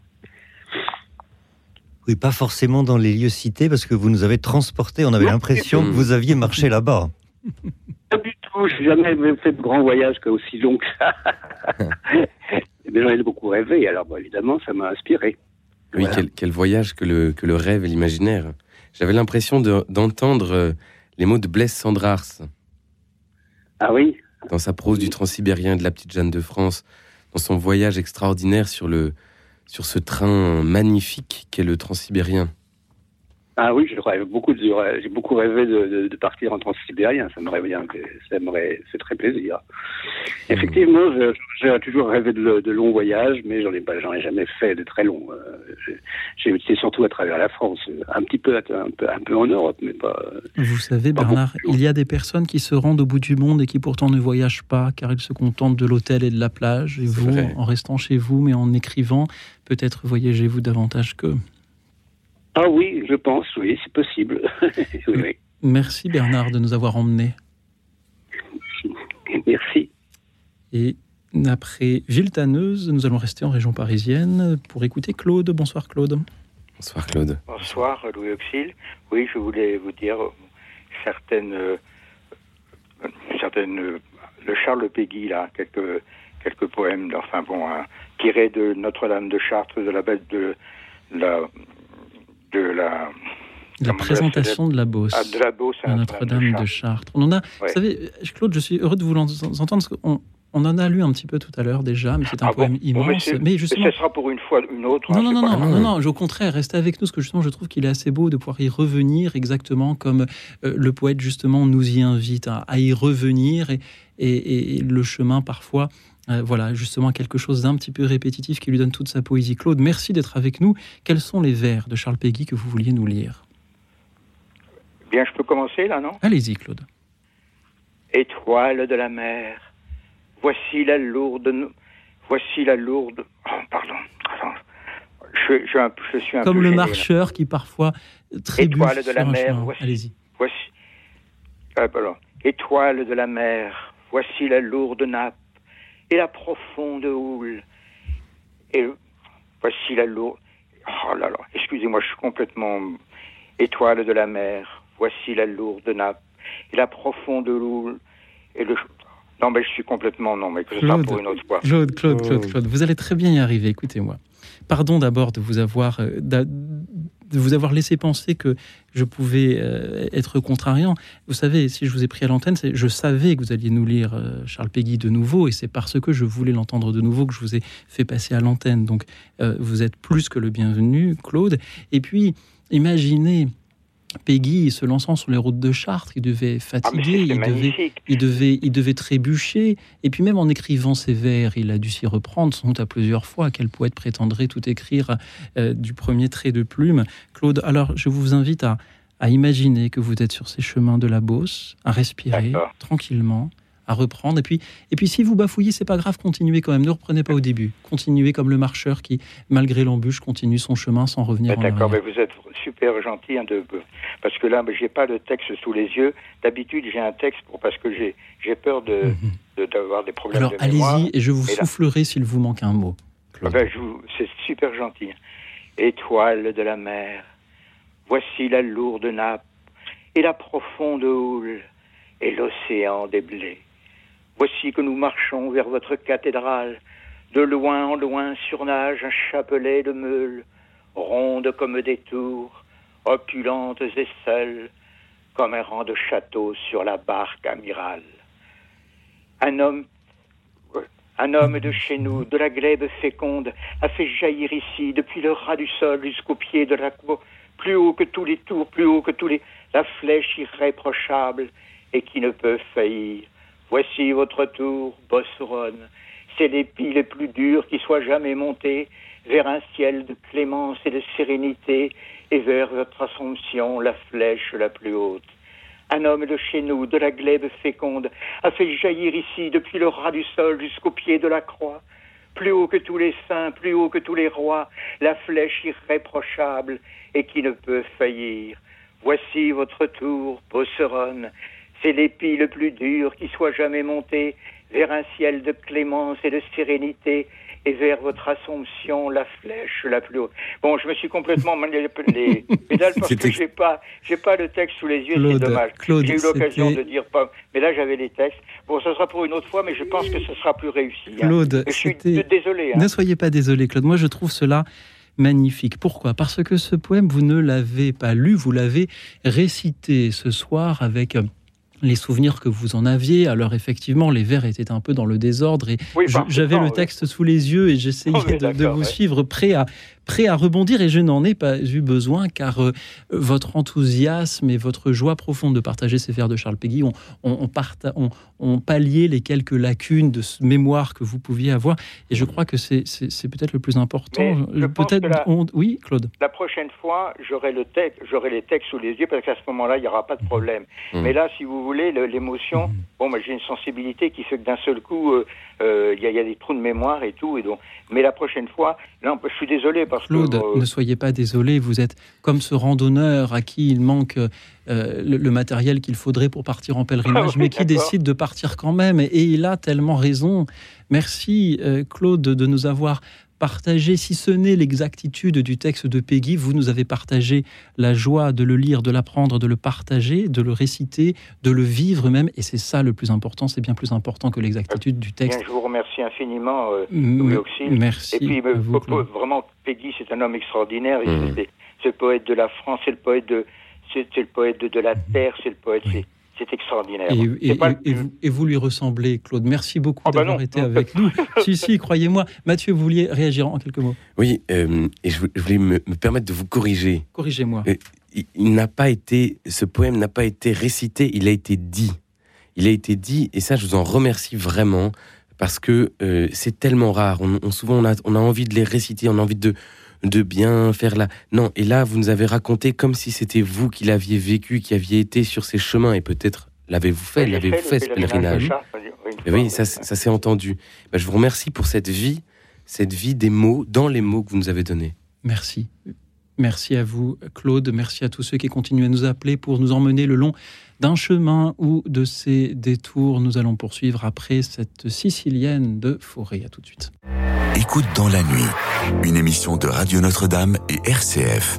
Oui, pas forcément dans les lieux cités, parce que vous nous avez transportés. On avait l'impression que vous aviez marché là-bas. Pas du tout, je n'ai jamais fait de grand voyage aussi long que ça. *laughs* mais j'en ai beaucoup rêvé, alors bon, évidemment, ça m'a inspiré. Oui, Voilà. quel, quel voyage que le, que le rêve et l'imaginaire. J'avais l'impression de- d'entendre euh, les mots de Blaise Sandrars Ah oui? Dans sa prose du Transsibérien de la petite Jeanne de France, dans son voyage extraordinaire sur, le, sur ce train magnifique qu'est le Transsibérien. Ah oui, je rêve beaucoup de- j'ai beaucoup rêvé de, de- de partir en transsibérien. Ça m'aurait bien, ça m'aurait fait très plaisir. Effectivement, je- j'ai toujours rêvé de, longs voyages, mais j'en ai pas, j'en ai jamais fait de très longs. Euh, j'ai- J'ai été surtout à travers la France, un petit peu, un peu, un peu en Europe, mais pas. Vous savez, Bernard, il y a des personnes qui se rendent au bout du monde et qui pourtant ne voyagent pas car ils se contentent de l'hôtel et de la plage. Et vous, vrai. en restant chez vous, mais en écrivant, peut-être voyagez-vous davantage qu'eux. Ah oui, je pense, oui, c'est possible. *laughs* oui, oui. Merci Bernard de nous avoir emmenés. Merci. Et après Villetaneuse, nous allons rester en région parisienne pour écouter Claude. Bonsoir Claude. Bonsoir Claude. Bonsoir Louis Auxil. Oui, je voulais vous dire certaines, euh, certaines, euh, le Charles Péguy là, quelques quelques poèmes, enfin bon, hein, tirés de Notre-Dame de Chartres, de la bête de la de la présentation de la Beauce. Ah, de la Beauce à à Notre-Dame de Chartres. On en a, Ouais. vous savez, Claude, je suis heureux de vous entendre parce qu'on On en a lu un petit peu tout à l'heure déjà, mais c'est un Ah bon poème Bon, mais immense. c'est- mais justement, ce sera pour une fois une autre. non, hein, non, non, pas non, grave. non, non, au contraire, restez avec nous, parce que justement, je trouve qu'il est assez beau de pouvoir y revenir exactement comme euh, le poète, justement, nous y invite à, à y revenir et, et- et le chemin, parfois, euh, voilà, justement, quelque chose d'un petit peu répétitif qui lui donne toute sa poésie. Claude, merci d'être avec nous. Quels sont les vers de Charles Péguy que vous vouliez nous lire? Bien, je peux commencer là, non? Allez-y, Claude. Étoile de la mer, voici la lourde, no- voici la lourde. Oh, pardon. Attends. Je, je, un- je suis un Comme peu le gêné, là. marcheur qui parfois trébuche Étoile de la mer, chemin. voici. Allez-y. Voici. Ah, pardon. Étoile de la mer, voici la lourde nappe et la profonde houle. Et voici la lourde. Oh là là, excusez-moi, je suis complètement. Étoile de la mer, voici la lourde nappe et la profonde houle. Et le. Non, mais je suis complètement. Non, mais que ce sera Claude, pour une autre fois. Claude, Claude, Claude, Oh. Claude, vous allez très bien y arriver. Écoutez-moi. Pardon d'abord de vous avoir euh, de vous avoir laissé penser que je pouvais euh, être contrariant. Vous savez, si je vous ai pris à l'antenne, c'est je savais que vous alliez nous lire euh, Charles Péguy de nouveau, et c'est parce que je voulais l'entendre de nouveau que je vous ai fait passer à l'antenne. Donc, euh, vous êtes plus que le bienvenu, Claude. Et puis, imaginez. Peggy se lançant sur les routes de Chartres, il devait fatiguer, c'était il, devait, il, devait, il devait trébucher. Et puis même en écrivant ses vers, il a dû s'y reprendre, sans doute à plusieurs fois. Quel poète prétendrait tout écrire euh, du premier trait de plume? Claude, alors je vous invite à, à imaginer que vous êtes sur ces chemins de la Beauce, à respirer tranquillement, à reprendre. Et puis, et puis si vous bafouillez, c'est pas grave, continuez quand même. Ne reprenez pas au début. Continuez comme le marcheur qui, malgré l'embûche, continue son chemin sans revenir en Ouais, D'accord, mais vous êtes super gentil hein, de parce que là, mais j'ai pas le texte sous les yeux. D'habitude, j'ai un texte pour parce que j'ai peur de de- d'avoir des problèmes Mhm. Alors de mémoire. allez-y et je vous Et soufflerai s'il vous manque un mot. Ah ben, je c'est super gentil. Étoile de la mer, voici la lourde nappe et la profonde houle et l'océan des blés. Voici que nous marchons vers votre cathédrale. De loin en loin surnage un chapelet de meules, rondes comme des tours, opulentes et seules, comme un rang de châteaux sur la barque amirale. Un homme un homme de chez nous, de la glèbe féconde, a fait jaillir ici, depuis le ras du sol jusqu'au pied de la cour, plus haut que tous les tours, plus haut que tous les... la flèche irréprochable et qui ne peut faillir. Voici votre tour, Bosseronne. C'est l'épi le plus dur qui soit jamais monté vers un ciel de clémence et de sérénité et vers votre assomption, la flèche la plus haute. Un homme de chez nous, de la glèbe féconde, a fait jaillir ici, depuis le ras du sol jusqu'au pied de la croix, plus haut que tous les saints, plus haut que tous les rois, la flèche irréprochable et qui ne peut faillir. Voici votre tour, Bosseronne. C'est l'épi le plus dur qui soit jamais monté vers un ciel de clémence et de sérénité et vers votre assomption, la flèche la plus haute. Bon, je me suis complètement manié les *laughs* pédales parce que j'ai pas, j'ai pas le texte sous les yeux, c'est dommage. Claude, J'ai eu l'occasion de dire pas, mais là j'avais les textes. Bon, ce sera pour une autre fois, mais je pense que ce sera plus réussi. hein. Claude, je suis désolé. hein. Ne soyez pas désolé, Claude. Moi, je trouve cela magnifique. Pourquoi? Parce que ce poème, vous ne l'avez pas lu, vous l'avez récité ce soir avec euh, les souvenirs que vous en aviez. Alors effectivement, les vers étaient un peu dans le désordre et Oui, j'avais le texte sous les yeux et j'essayais *laughs* Oh, de, vous ouais. suivre, prêt à, prêt à rebondir et je n'en ai pas eu besoin car euh, votre enthousiasme et votre joie profonde de partager ces vers de Charles Péguy ont, ont, ont parta- ont- ont pallié les quelques lacunes de ce mémoire que vous pouviez avoir et je crois que c'est c'est- c'est peut-être le plus important. Peut-être que la- on- oui, Claude. La prochaine fois, j'aurai le texte, j'aurai les textes sous les yeux parce qu'à ce moment-là, il n'y aura pas de problème. Mmh. Mais là, si vous voulez, le- l'émotion, bon, moi j'ai une sensibilité qui fait que d'un seul coup, euh, euh, il y, a- il y a des trous de mémoire et tout, et donc. Mais la prochaine fois, non, je suis désolé parce Claude, que. euh, ne soyez pas désolé, vous êtes comme ce randonneur à qui il manque euh, le, le matériel qu'il faudrait pour partir en pèlerinage, *laughs* Ah oui, mais qui décide de partir quand même. Et il a tellement raison. Merci, euh, Claude, de nous avoir partagé, si ce n'est l'exactitude du texte de Peggy, vous nous avez partagé la joie de le lire, de l'apprendre, de le partager, de le réciter, de le vivre même. Et c'est ça le plus important, c'est bien plus important que l'exactitude du texte. Bien, je vous remercie infiniment, euh, Louis Auxil. merci Et puis, euh, vous, vraiment, Peggy, c'est un homme extraordinaire. et C'est le poète de la France, c'est le poète de, c'est le poète de, de la terre, c'est le poète. c'est- c'est extraordinaire. Et, C'est et- pas- et- et vous, et vous lui ressemblez, Claude. Merci beaucoup Ah bah d'avoir été avec nous. si, si, croyez-moi. Mathieu, vous vouliez réagir en quelques mots? Oui, euh, et je, vou- je voulais me, me permettre de vous corriger. Corrigez-moi. Euh, il il n'a pas été, ce poème n'a pas été récité, il a été dit. Il a été dit, et ça, je vous en remercie vraiment, parce que euh, c'est tellement rare. On, on- souvent, on a, on a envie de les réciter, on a envie de, de bien faire la. Non, et là, vous nous avez raconté comme si c'était vous qui l'aviez vécu, qui aviez été sur ces chemins, et peut-être l'avez-vous fait, l'avez-vous fait, ce pèlerinage Et oui, ça, ça s'est entendu. Ben, je vous remercie pour cette vie, cette vie des mots, dans les mots que vous nous avez donnés. Merci. Merci à vous, Claude. Merci à tous ceux qui continuent à nous appeler pour nous emmener le long d'un chemin ou de ces détours. Nous allons poursuivre après cette Sicilienne de Forêt. À tout de suite. Écoute dans la nuit, une émission de Radio Notre-Dame et RCF.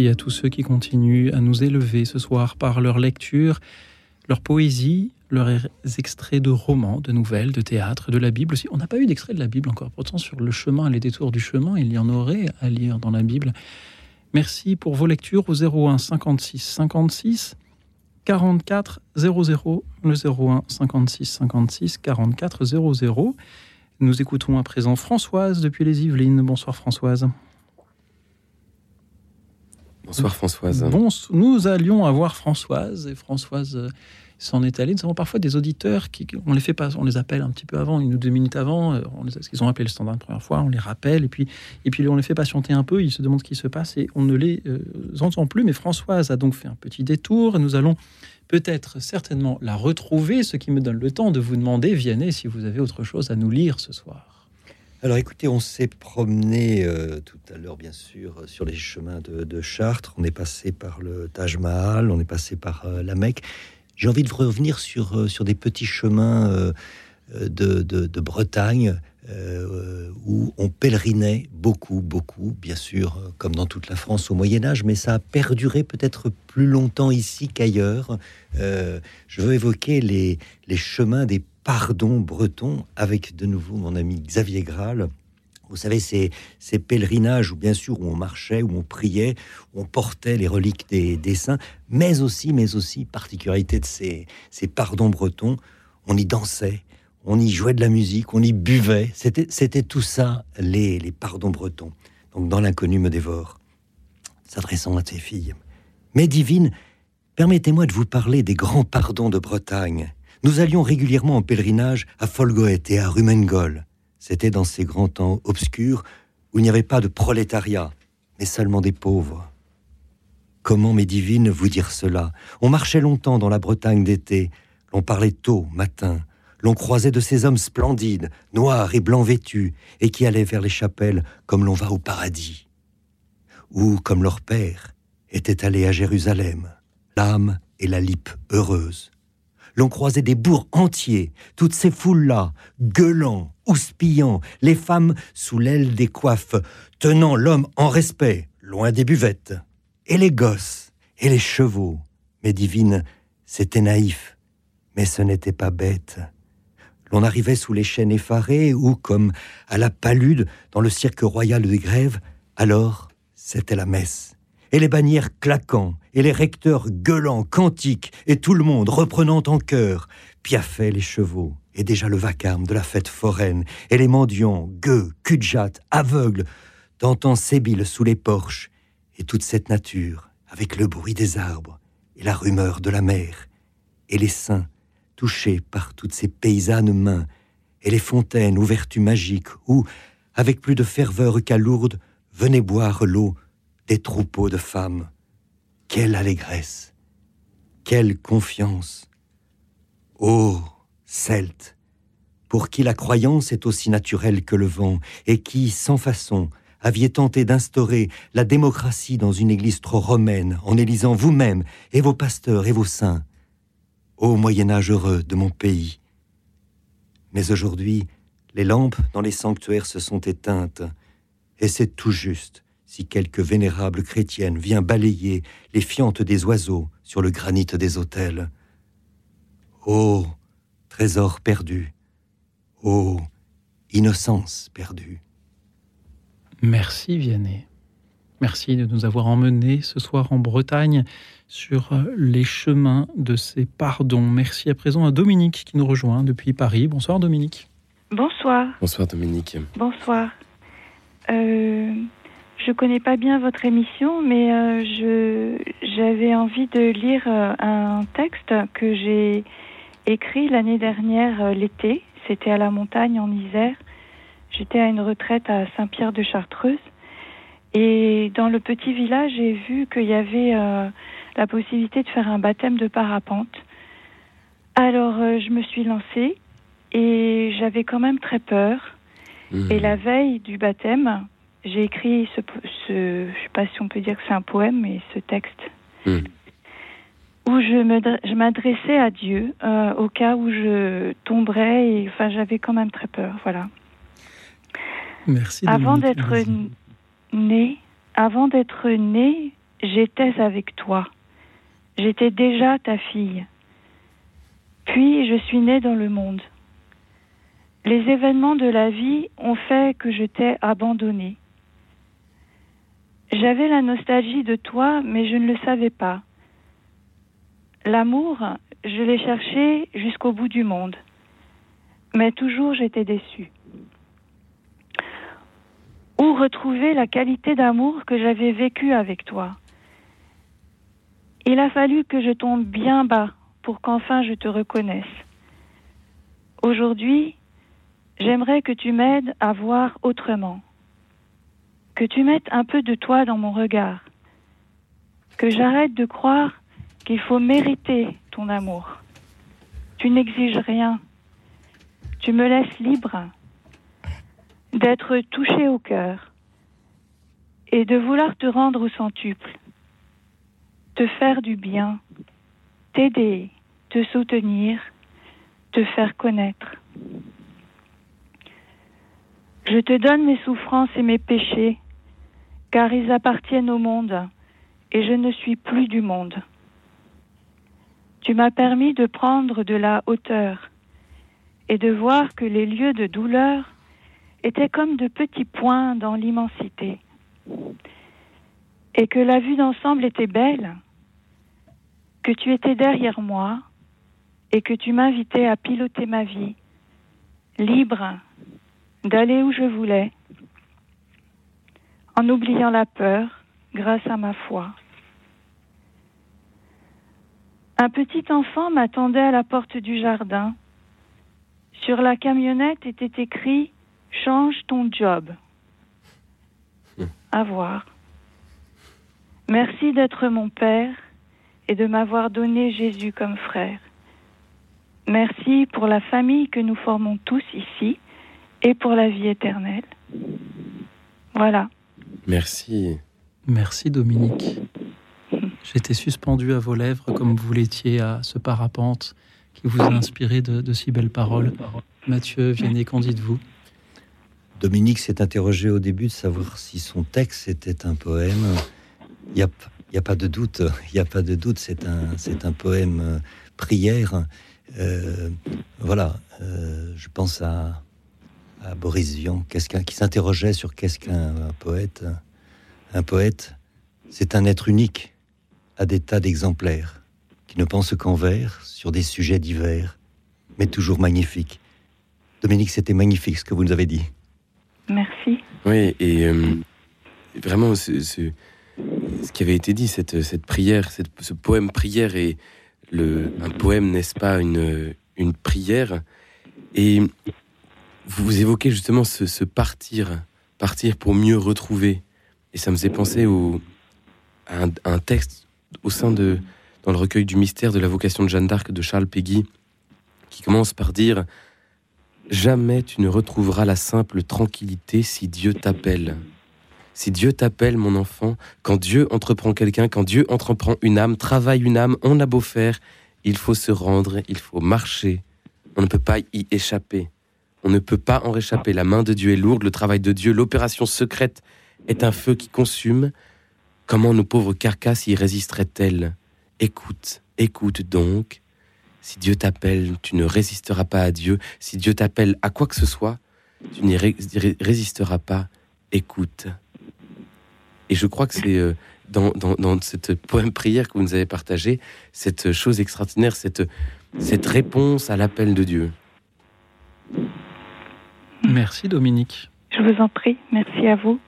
À tous ceux qui continuent à nous élever ce soir par leur lecture, leur poésie, leurs extraits de romans, de nouvelles, de théâtre, de la Bible aussi. On n'a pas eu d'extrait de la Bible encore. Pourtant, sur le chemin, les détours du chemin, il y en aurait à lire dans la Bible. Merci pour vos lectures au 01 56 56 44 00, le 01 56 56 44 00. Nous écoutons à présent Françoise depuis les Yvelines. Bonsoir Françoise. Bonsoir Françoise. Bon, nous allions avoir Françoise et Françoise euh, s'en est allée. Nous avons parfois des auditeurs qui, on les fait pas, on les appelle un petit peu avant, une ou deux minutes avant. euh, On les, qu'ils ont appelé le standard la première fois, on les rappelle et puis et puis on les fait patienter un peu. Ils se demandent ce qui se passe et on ne les euh, entend plus. Mais Françoise a donc fait un petit détour. et Nous allons peut-être certainement la retrouver, ce qui me donne le temps de vous demander, Vianney, si vous avez autre chose à nous lire ce soir. Alors écoutez, on s'est promené euh, tout à l'heure, bien sûr, sur les chemins de, Chartres. On est passé par le Taj Mahal, on est passé par euh, la Mecque. J'ai envie de revenir sur, euh, sur des petits chemins de, de- Bretagne où on pèlerinait beaucoup, beaucoup, bien sûr, comme dans toute la France au Moyen Âge, mais ça a perduré peut-être plus longtemps ici qu'ailleurs. Je veux évoquer les, les chemins des pardons bretons avec de nouveau mon ami Xavier Graal. Vous savez, ces, ces pèlerinages où bien sûr on marchait, où on priait, où on portait les reliques des, saints, mais aussi, mais aussi, particularité de ces, ces pardons bretons, on y dansait, on y jouait de la musique, on y buvait. C'était, c'était tout ça, les, les pardons bretons. Donc, dans l'inconnu me dévore, s'adressant à tes filles. Mais divine, permettez-moi de vous parler des grands pardons de Bretagne. Nous allions régulièrement en pèlerinage à Folgoët et à Rumengol. C'était dans ces grands temps obscurs où il n'y avait pas de prolétariat, mais seulement des pauvres. Comment, mes divines, vous dire cela? On marchait longtemps dans la Bretagne d'été, l'on parlait tôt, matin, l'on croisait de ces hommes splendides, noirs et blancs vêtus, et qui allaient vers les chapelles comme l'on va au paradis. Ou, comme leur père, était allé à Jérusalem, l'âme et la lippe heureuse. L'on croisait des bourgs entiers, toutes ces foules-là, gueulant, houspillant, les femmes sous l'aile des coiffes, tenant l'homme en respect, loin des buvettes, et les gosses, et les chevaux. Mais divine, c'était naïf, mais ce n'était pas bête. L'on arrivait sous les chaînes effarées ou, comme à la palude dans le cirque royal des grèves, alors c'était la messe. Et les bannières claquant, et les recteurs gueulant, cantiques, et tout le monde reprenant en chœur, piaffaient les chevaux, et déjà le vacarme de la fête foraine, et les mendiants, gueux, cul aveugles, tentant sébile sous les porches, et toute cette nature, avec le bruit des arbres, et la rumeur de la mer, et les saints, touchés par toutes ces paysannes mains, et les fontaines aux vertus magiques, où, avec plus de ferveur qu'à Lourdes, venaient boire l'eau des troupeaux de femmes. Quelle allégresse, quelle confiance. Ô Celtes, pour qui la croyance est aussi naturelle que le vent, et qui, sans façon, aviez tenté d'instaurer la démocratie dans une église trop romaine, en élisant vous-même et vos pasteurs et vos saints. Ô Moyen Âge heureux de mon pays. Mais aujourd'hui, les lampes dans les sanctuaires se sont éteintes, et c'est tout juste si quelque vénérable chrétienne vient balayer les fientes des oiseaux sur le granit des autels. Ô trésor perdu, ô innocence perdue. Merci Vianney. Merci de nous avoir emmenés ce soir en Bretagne sur les chemins de ces pardons. Merci à présent à Dominique qui nous rejoint depuis Paris. Bonsoir Dominique. Bonsoir. Bonsoir Dominique. Bonsoir. Euh, je connais pas bien votre émission, mais euh, je j'avais envie de lire euh, un texte que j'ai écrit l'année dernière euh, l'été. C'était à la montagne en Isère. J'étais à une retraite à Saint-Pierre de Chartreuse. Et dans le petit village, j'ai vu qu'il y avait euh, la possibilité de faire un baptême de parapente. Alors, euh, je me suis lancée et j'avais quand même très peur. Et la veille du baptême, j'ai écrit ce, ce, je sais pas si on peut dire que c'est un poème, mais ce texte Hmm. où je me dr- je m'adressais à Dieu euh, au cas où je tomberais. Et enfin, j'avais quand même très peur. Voilà. Merci Avant d'être né, avant d'être né, j'étais avec toi. J'étais déjà ta fille. Puis je suis née dans le monde. Les événements de la vie ont fait que je t'ai abandonné. J'avais la nostalgie de toi, mais je ne le savais pas. L'amour, je l'ai cherché jusqu'au bout du monde. Mais toujours j'étais déçue. Où retrouver la qualité d'amour que j'avais vécue avec toi? Il a fallu que je tombe bien bas pour qu'enfin je te reconnaisse. Aujourd'hui, j'aimerais que tu m'aides à voir autrement, que tu mettes un peu de toi dans mon regard, que j'arrête de croire qu'il faut mériter ton amour. Tu n'exiges rien, tu me laisses libre d'être touché au cœur et de vouloir te rendre au centuple, te faire du bien, t'aider, te soutenir, te faire connaître. Je te donne mes souffrances et mes péchés, car ils appartiennent au monde, et je ne suis plus du monde. Tu m'as permis de prendre de la hauteur et de voir que les lieux de douleur étaient comme de petits points dans l'immensité, et que la vue d'ensemble était belle, que tu étais derrière moi, et que tu m'invitais à piloter ma vie, libre d'aller où je voulais, en oubliant la peur grâce à ma foi. Un petit enfant m'attendait à la porte du jardin. Sur la camionnette était écrit Change ton job. À voir. Merci d'être mon père et de m'avoir donné Jésus comme frère. Merci pour la famille que nous formons tous ici et pour la vie éternelle. Voilà. Merci. Merci Dominique. J'étais suspendu à vos lèvres comme vous l'étiez à ce parapente qui vous a inspiré de, si belles paroles. Mathieu, Vianney, qu'en dites-vous? Dominique s'est interrogé au début de savoir si son texte était un poème. Il n'y a, a, pas de doute, *laughs* il n'y a pas de doute, c'est un, c'est un poème euh, prière. Euh, voilà, euh, je pense à, Boris Vian, qui s'interrogeait sur qu'est-ce qu'un poète. Un poète, c'est un être unique, à des tas d'exemplaires, qui ne pense qu'en vers, sur des sujets divers, mais toujours magnifiques. Dominique, c'était magnifique ce que vous nous avez dit. Merci. Oui, et euh, vraiment, ce, qui avait été dit, cette, cette prière, ce poème prière et le, un poème, n'est-ce pas, une, une prière. Et vous évoquez justement ce, partir, partir pour mieux retrouver. Et ça me faisait penser au, à un, texte au sein de, dans le recueil du mystère de la vocation de Jeanne d'Arc de Charles Péguy, qui commence par dire Jamais tu ne retrouveras la simple tranquillité si Dieu t'appelle. Si Dieu t'appelle, mon enfant, quand Dieu entreprend quelqu'un, quand Dieu entreprend une âme, travaille une âme, on a beau faire, il faut se rendre, il faut marcher. On ne peut pas y échapper. On ne peut pas en réchapper. La main de Dieu est lourde, le travail de Dieu, l'opération secrète est un feu qui consume. Comment nos pauvres carcasses y résisteraient-elles? Écoute, écoute donc. Si Dieu t'appelle, tu ne résisteras pas à Dieu. Si Dieu t'appelle à quoi que ce soit, tu n'y résisteras pas. Écoute. Et je crois que c'est euh, dans, cette poème prière que vous nous avez partagé, cette chose extraordinaire, cette réponse à l'appel de Dieu. Merci Dominique. Je vous en prie, merci à vous.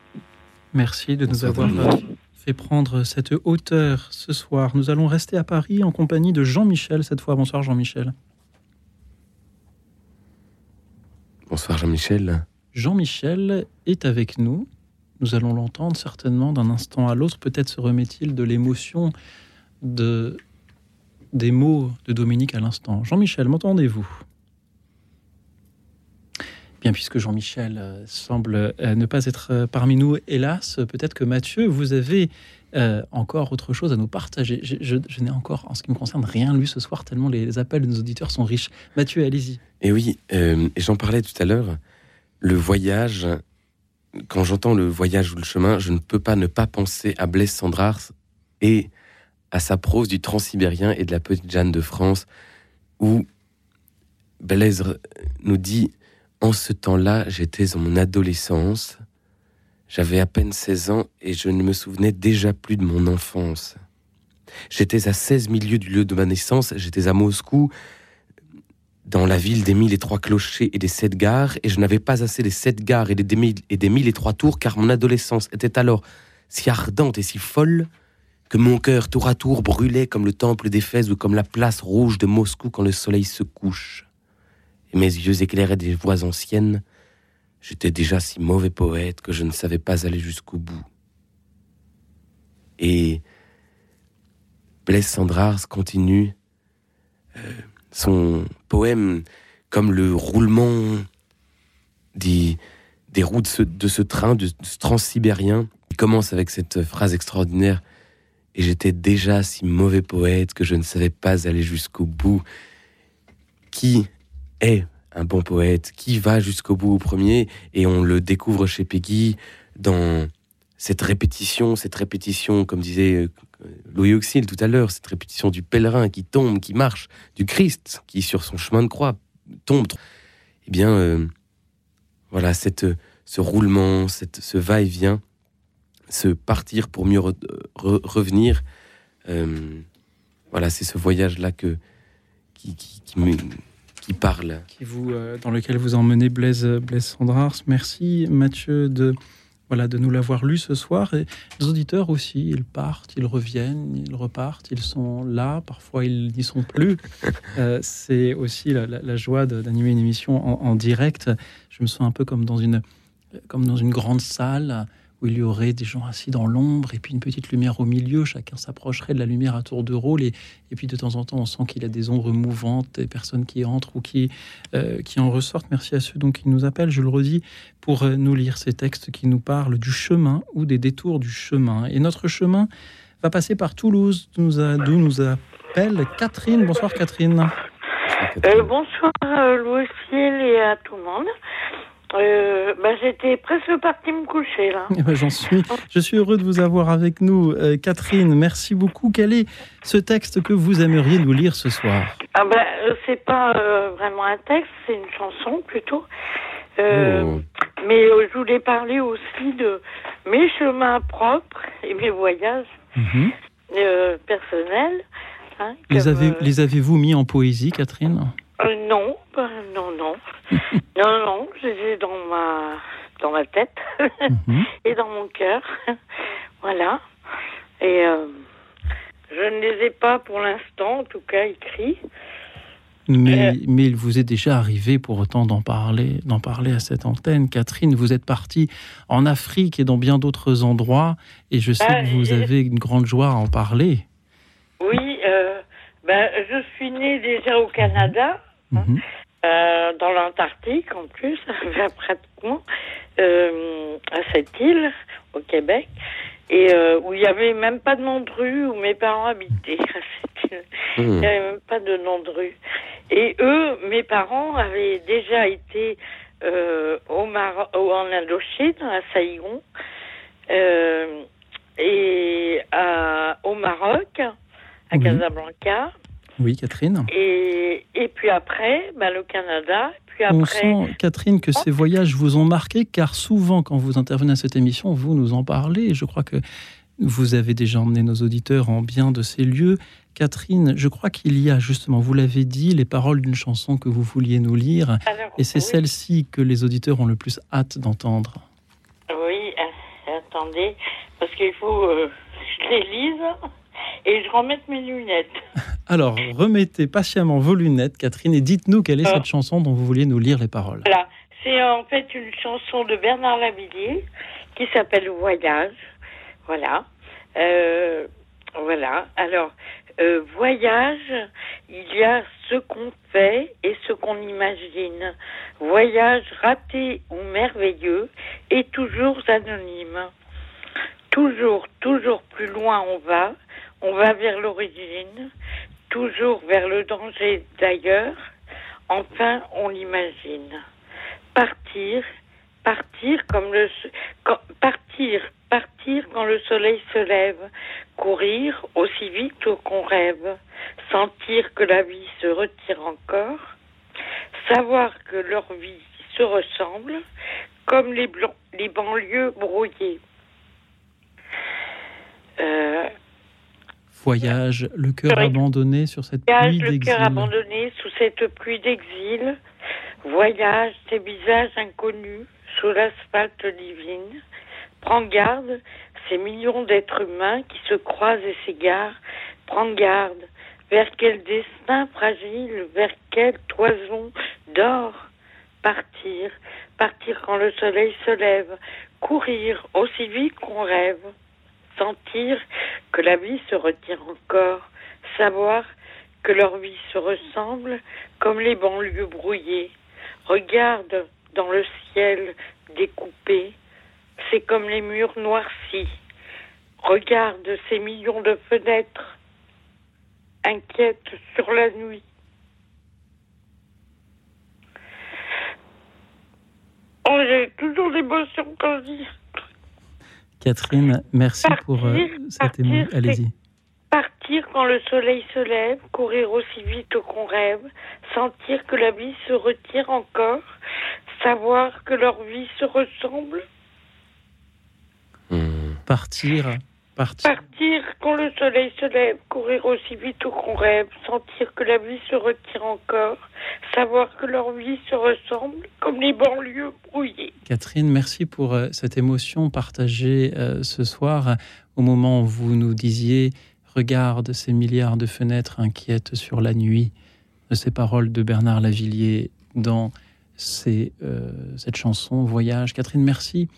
Merci de nous avoir fait prendre cette hauteur ce soir. Nous allons rester à Paris en compagnie de Jean-Michel cette fois. Bonsoir Jean-Michel. Bonsoir Jean-Michel. Jean-Michel est avec nous. Nous allons l'entendre certainement d'un instant à l'autre. Peut-être se remet-il de l'émotion de, des mots de Dominique à l'instant. Jean-Michel, m'entendez-vous? Bien, puisque Jean-Michel euh, semble euh, ne pas être euh, parmi nous, hélas, peut-être que Mathieu, vous avez encore autre chose à nous partager. Je, n'ai encore, en ce qui me concerne, rien lu ce soir, tellement les appels de nos auditeurs sont riches. Mathieu, allez-y. Eh oui, et j'en parlais tout à l'heure, le voyage quand j'entends le voyage ou le chemin, je ne peux pas ne pas penser à Blaise Sandrars et à sa prose du transsibérien et de la petite Jeanne de France, où Blaise nous dit En ce temps-là, j'étais en mon adolescence, j'avais à peine 16 ans et je ne me souvenais déjà plus de mon enfance. J'étais à 16 milieux du lieu de ma naissance, j'étais à Moscou, dans la ville des mille et trois clochers et des sept gares, et je n'avais pas assez des sept gares et des, mille, et des mille et trois tours, car mon adolescence était alors si ardente et si folle que mon cœur tour à tour brûlait comme le temple d'Éphèse ou comme la place rouge de Moscou quand le soleil se couche. Mes yeux éclairaient des voix anciennes. J'étais déjà si mauvais poète que je ne savais pas aller jusqu'au bout. Et Blaise Sandrars continue euh, son poème comme le roulement des, des roues de ce, train, de, ce transsibérien. Il commence avec cette phrase extraordinaire. Et j'étais déjà si mauvais poète que je ne savais pas aller jusqu'au bout. Qui est un bon poète Qui va jusqu'au bout au premier Et on le découvre chez Peggy dans cette répétition, cette répétition, comme disait euh, Louis Auxil tout à l'heure, cette répétition du pèlerin qui tombe, qui marche, du Christ qui, sur son chemin de croix, tombe. Eh bien, euh, voilà, cette, ce roulement, cette, ce va-et-vient, ce partir pour mieux revenir, euh, voilà, c'est ce voyage-là que, qui, qui, qui, parle. Qui vous, dans lequel vous emmenez Blaise, Blaise Sandrars. Merci Mathieu de voilà, de nous l'avoir lu ce soir. Et les auditeurs aussi, ils partent, ils reviennent, ils repartent, ils sont là, parfois ils n'y sont plus. *laughs* Euh, c'est aussi la, joie d'animer une émission en, en, direct. Je me sens un peu comme dans une, comme dans une grande salle où il y aurait des gens assis dans l'ombre et puis une petite lumière au milieu. Chacun s'approcherait de la lumière à tour de rôle et, puis de temps en temps, on sent qu'il y a des ombres mouvantes, des personnes qui entrent ou qui, euh, qui en ressortent. Merci à ceux donc qui nous appellent, je le redis, pour euh, nous lire ces textes qui nous parlent du chemin ou des détours du chemin. Et notre chemin va passer par Toulouse, d'où nous, nous appelle Catherine. Bonsoir Catherine. Euh, bonsoir Louis et à tout le monde. Euh, bah, J'étais presque partie me coucher là. Eh ben, j'en suis. Je suis heureux de vous avoir avec nous, euh, Catherine. Merci beaucoup. Quel est ce texte que vous aimeriez nous lire ce soir? Ah ben, euh, c'est pas euh, vraiment un texte, c'est une chanson plutôt. Oh. Mais je voulais parler aussi de mes chemins propres et mes voyages mhm. personnels. Hein, les avez-vous mis en poésie, Catherine? Non, ben, non, non. *laughs* non, non, je les dans ma, dans ma tête mhm. *laughs* et dans mon cœur. *laughs* voilà. Et euh, je ne les ai pas pour l'instant, en tout cas écrits. Mais, euh, mais, il vous est déjà arrivé pour autant d'en parler, d'en parler à cette antenne. Catherine, vous êtes partie en Afrique et dans bien d'autres endroits, et je sais bah, que vous avez une grande joie à en parler. Oui, euh, ben, je suis née déjà au Canada. Mhm. Euh, dans l'Antarctique en plus, *laughs* pratiquement, euh, à cette île, au Québec, et euh, où il n'y avait même pas de nom de rue où mes parents habitaient. *laughs* Il n'y avait même pas de nom de rue. Et eux, mes parents avaient déjà été au Mar en Indochine, à Saïgon, et à, au Maroc, à Casablanca. Oui, Catherine. Et, et puis après, bah, le Canada. Puis après... On sent, Catherine, que ces voyages vous ont marqué, car souvent, quand vous intervenez à cette émission, vous nous en parlez. je crois que vous avez déjà emmené nos auditeurs en bien de ces lieux. Catherine, je crois qu'il y a justement, vous l'avez dit, les paroles d'une chanson que vous vouliez nous lire. et c'est celle-ci que les auditeurs ont le plus hâte d'entendre. Oui, euh, attendez, parce qu'il faut euh, que je les lise et je remette mes lunettes. *laughs* Alors, remettez patiemment vos lunettes, Catherine, et dites-nous quelle est cette ah. chanson dont vous vouliez nous lire les paroles. Voilà. C'est en fait une chanson de Bernard Lavillier qui s'appelle Voyage. Voilà. Euh, voilà. Alors, euh, voyage, il y a ce qu'on fait et ce qu'on imagine. Voyage raté ou merveilleux et toujours anonyme. Toujours, toujours plus loin on va, on va vers l'origine, toujours vers le danger d'ailleurs, enfin on l'imagine. Partir, partir comme le partir, partir quand le soleil se lève, courir aussi vite qu'on rêve, sentir que la vie se retire encore, savoir que leur vie se ressemble, comme les, les banlieues brouillées. Euh, voyage, le cœur abandonné sur cette pluie d'exil. Le cœur abandonné sous cette pluie d'exil. Voyage, ces visages inconnus sous l'asphalte divine. Prends garde, ces millions d'êtres humains qui se croisent et s'égarent, prendre garde. Vers quel destin fragile, vers quelle toison d'or partir, partir quand le soleil se lève, courir aussi vite qu'on rêve, sentir que la vie se retire encore, savoir que leur vie se ressemble comme les banlieues brouillées. Regarde dans le ciel découpé, c'est comme les murs noircis. Regarde ces millions de fenêtres inquiètes sur la nuit. Oh, j'ai toujours l'émotion quand je dis. Catherine, merci pour euh, cette émotion. Allez-y. Partir quand le soleil se lève, courir aussi vite qu'on rêve, sentir que la vie se retire encore, savoir que leur vie se ressemble. Partir, partir. Partir quand le soleil se lève, courir aussi vite qu'on rêve, sentir que la vie se retire encore, savoir que leur vie se ressemble comme les banlieues brouillées. Catherine, merci pour euh, cette émotion partagée euh, ce soir au moment où vous nous disiez Regarde ces milliards de fenêtres inquiètes sur la nuit, de ces paroles de Bernard Lavillier dans ces, euh, cette chanson Voyage. Catherine, merci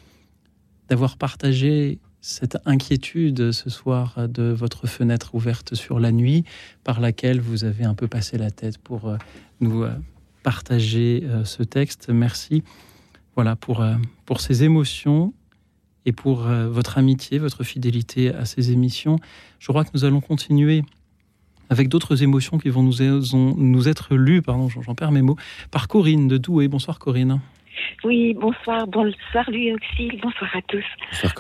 d'avoir partagé cette inquiétude ce soir de votre fenêtre ouverte sur la nuit par laquelle vous avez un peu passé la tête pour euh, nous euh, partager euh, ce texte. Merci voilà, pour, pour ces émotions et pour votre amitié, votre fidélité à ces émissions. Je crois que nous allons continuer avec d'autres émotions qui vont nous, nous être lues, pardon, j'en perds mes mots, par Corinne de Douai. Bonsoir Corinne. Oui, bonsoir, bonsoir Louis Auxil, bonsoir à tous.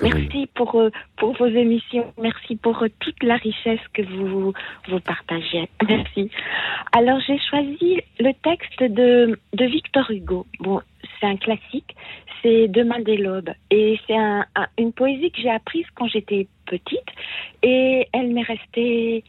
Merci pour, euh, pour vos émissions, merci pour euh, toute la richesse que vous, vous partagez. *laughs* Merci. Alors j'ai choisi le texte de, de Victor Hugo. Bon, c'est un classique, c'est Demain des lobes. Et c'est un- un- une poésie que j'ai apprise quand j'étais petite et elle m'est restée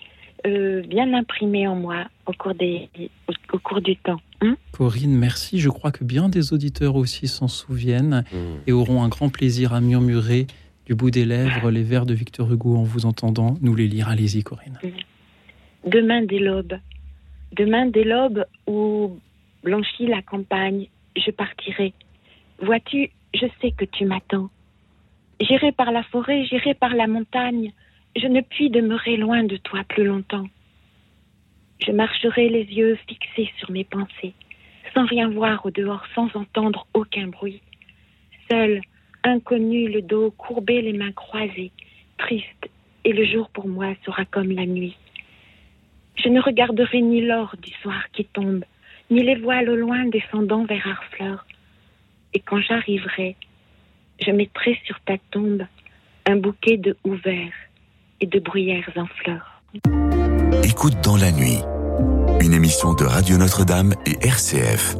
euh, bien imprimée en moi au cours, des, au, au cours du temps. Hein Corinne, merci. Je crois que bien des auditeurs aussi s'en souviennent et auront un grand plaisir à murmurer du bout des lèvres les vers de Victor Hugo en vous entendant nous les lire. Allez-y Corinne. Demain des lobes. Demain des lobes où blanchit la campagne, je partirai. Vois-tu, je sais que tu m'attends. J'irai par la forêt, j'irai par la montagne. Je ne puis demeurer loin de toi plus longtemps. Je marcherai les yeux fixés sur mes pensées, sans rien voir au dehors, sans entendre aucun bruit. Seul, inconnu, le dos courbé, les mains croisées, triste, et le jour pour moi sera comme la nuit. Je ne regarderai ni l'or du soir qui tombe, ni les voiles au loin descendant vers Harfleur. Et quand j'arriverai, je mettrai sur ta tombe un bouquet de houes verts et de bruyères en fleurs. Écoute dans la nuit. Une émission de Radio Notre-Dame et RCF.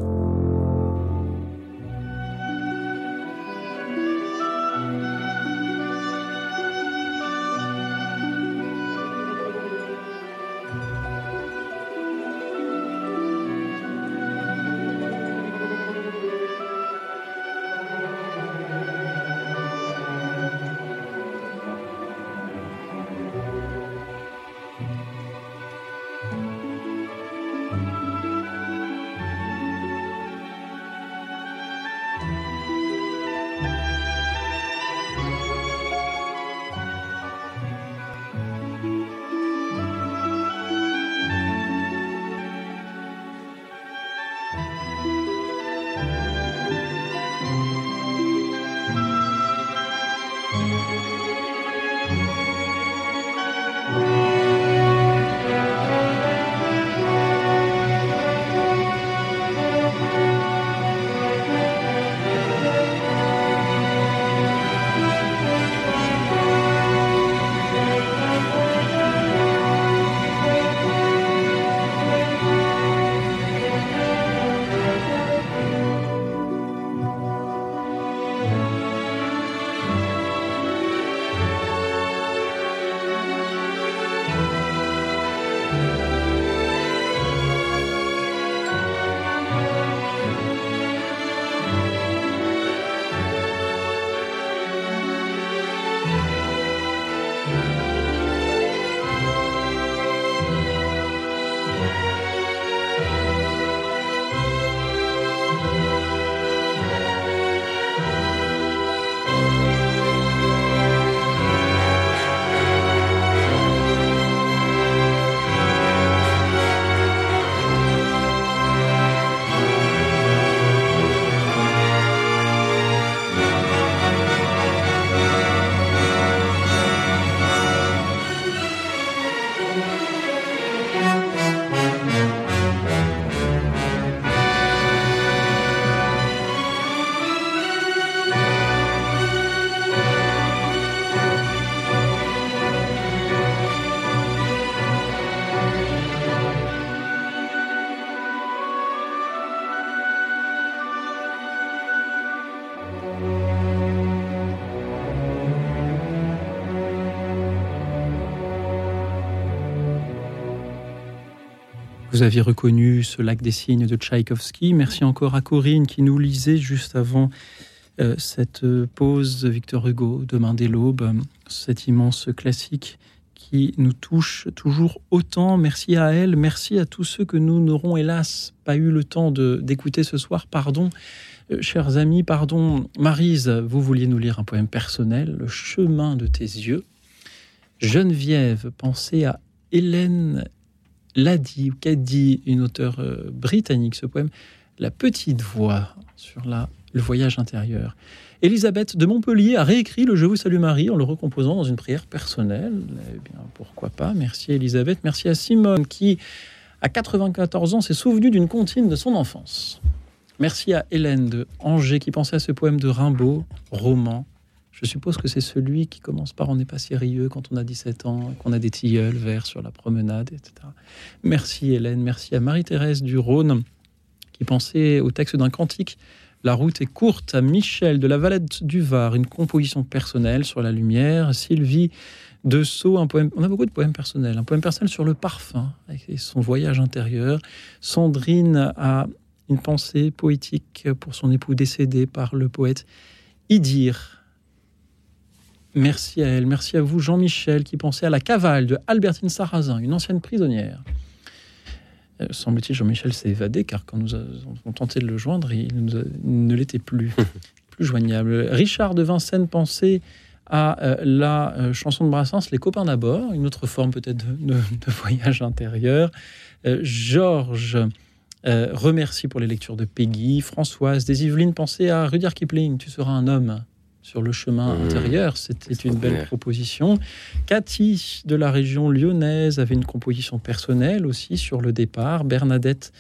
Vous aviez reconnu ce lac des cygnes de Tchaïkovski. Merci encore à Corinne qui nous lisait juste avant euh, cette pause Victor Hugo, Demain des l'aube, cet immense classique qui nous touche toujours autant. Merci à elle, merci à tous ceux que nous n'aurons hélas pas eu le temps d'écouter ce soir. Pardon, euh, chers amis, pardon. Marise, vous vouliez nous lire un poème personnel, Le chemin de tes yeux. Geneviève, pensez à Hélène l'a dit, ou qu'a dit une auteure euh, britannique, ce poème, La petite voix sur la, le voyage intérieur. Elisabeth de Montpellier a réécrit le Je vous salue Marie en le recomposant dans une prière personnelle. Eh bien, pourquoi pas? Merci Elisabeth. Merci à Simone qui, à 94 ans, s'est souvenue d'une comptine de son enfance. Merci à Hélène de Angers qui pensait à ce poème de Rimbaud, roman, je suppose que c'est celui qui commence par On n'est pas sérieux quand on a 17 ans, qu'on a des tilleuls verts sur la promenade, etc. Merci Hélène, merci à Marie-Thérèse du Rhône qui pensait au texte d'un cantique. La route est courte à Michel de la Valette du Var, une composition personnelle sur la lumière. Sylvie de Sceaux, un poème. On a beaucoup de poèmes personnels. Un poème personnel sur le parfum et son voyage intérieur. Sandrine a une pensée poétique pour son époux décédé par le poète Idir Merci à elle, merci à vous Jean-Michel qui pensait à la cavale de Albertine Sarrazin, une ancienne prisonnière. Euh, semble-t-il, Jean-Michel s'est évadé car quand nous avons tenté de le joindre, il, ne l'était plus, *laughs* plus joignable. Richard de Vincennes pensait à euh, la euh, chanson de Brassens, Les copains d'abord, une autre forme peut-être de, voyage intérieur. Georges remercie pour les lectures de Peggy. Françoise des Yvelines pensait à Rudyard Kipling, Tu seras un homme sur le chemin mmh. intérieur. C'était une belle proposition. Cathy de la région lyonnaise avait une composition personnelle aussi sur le départ. Bernadette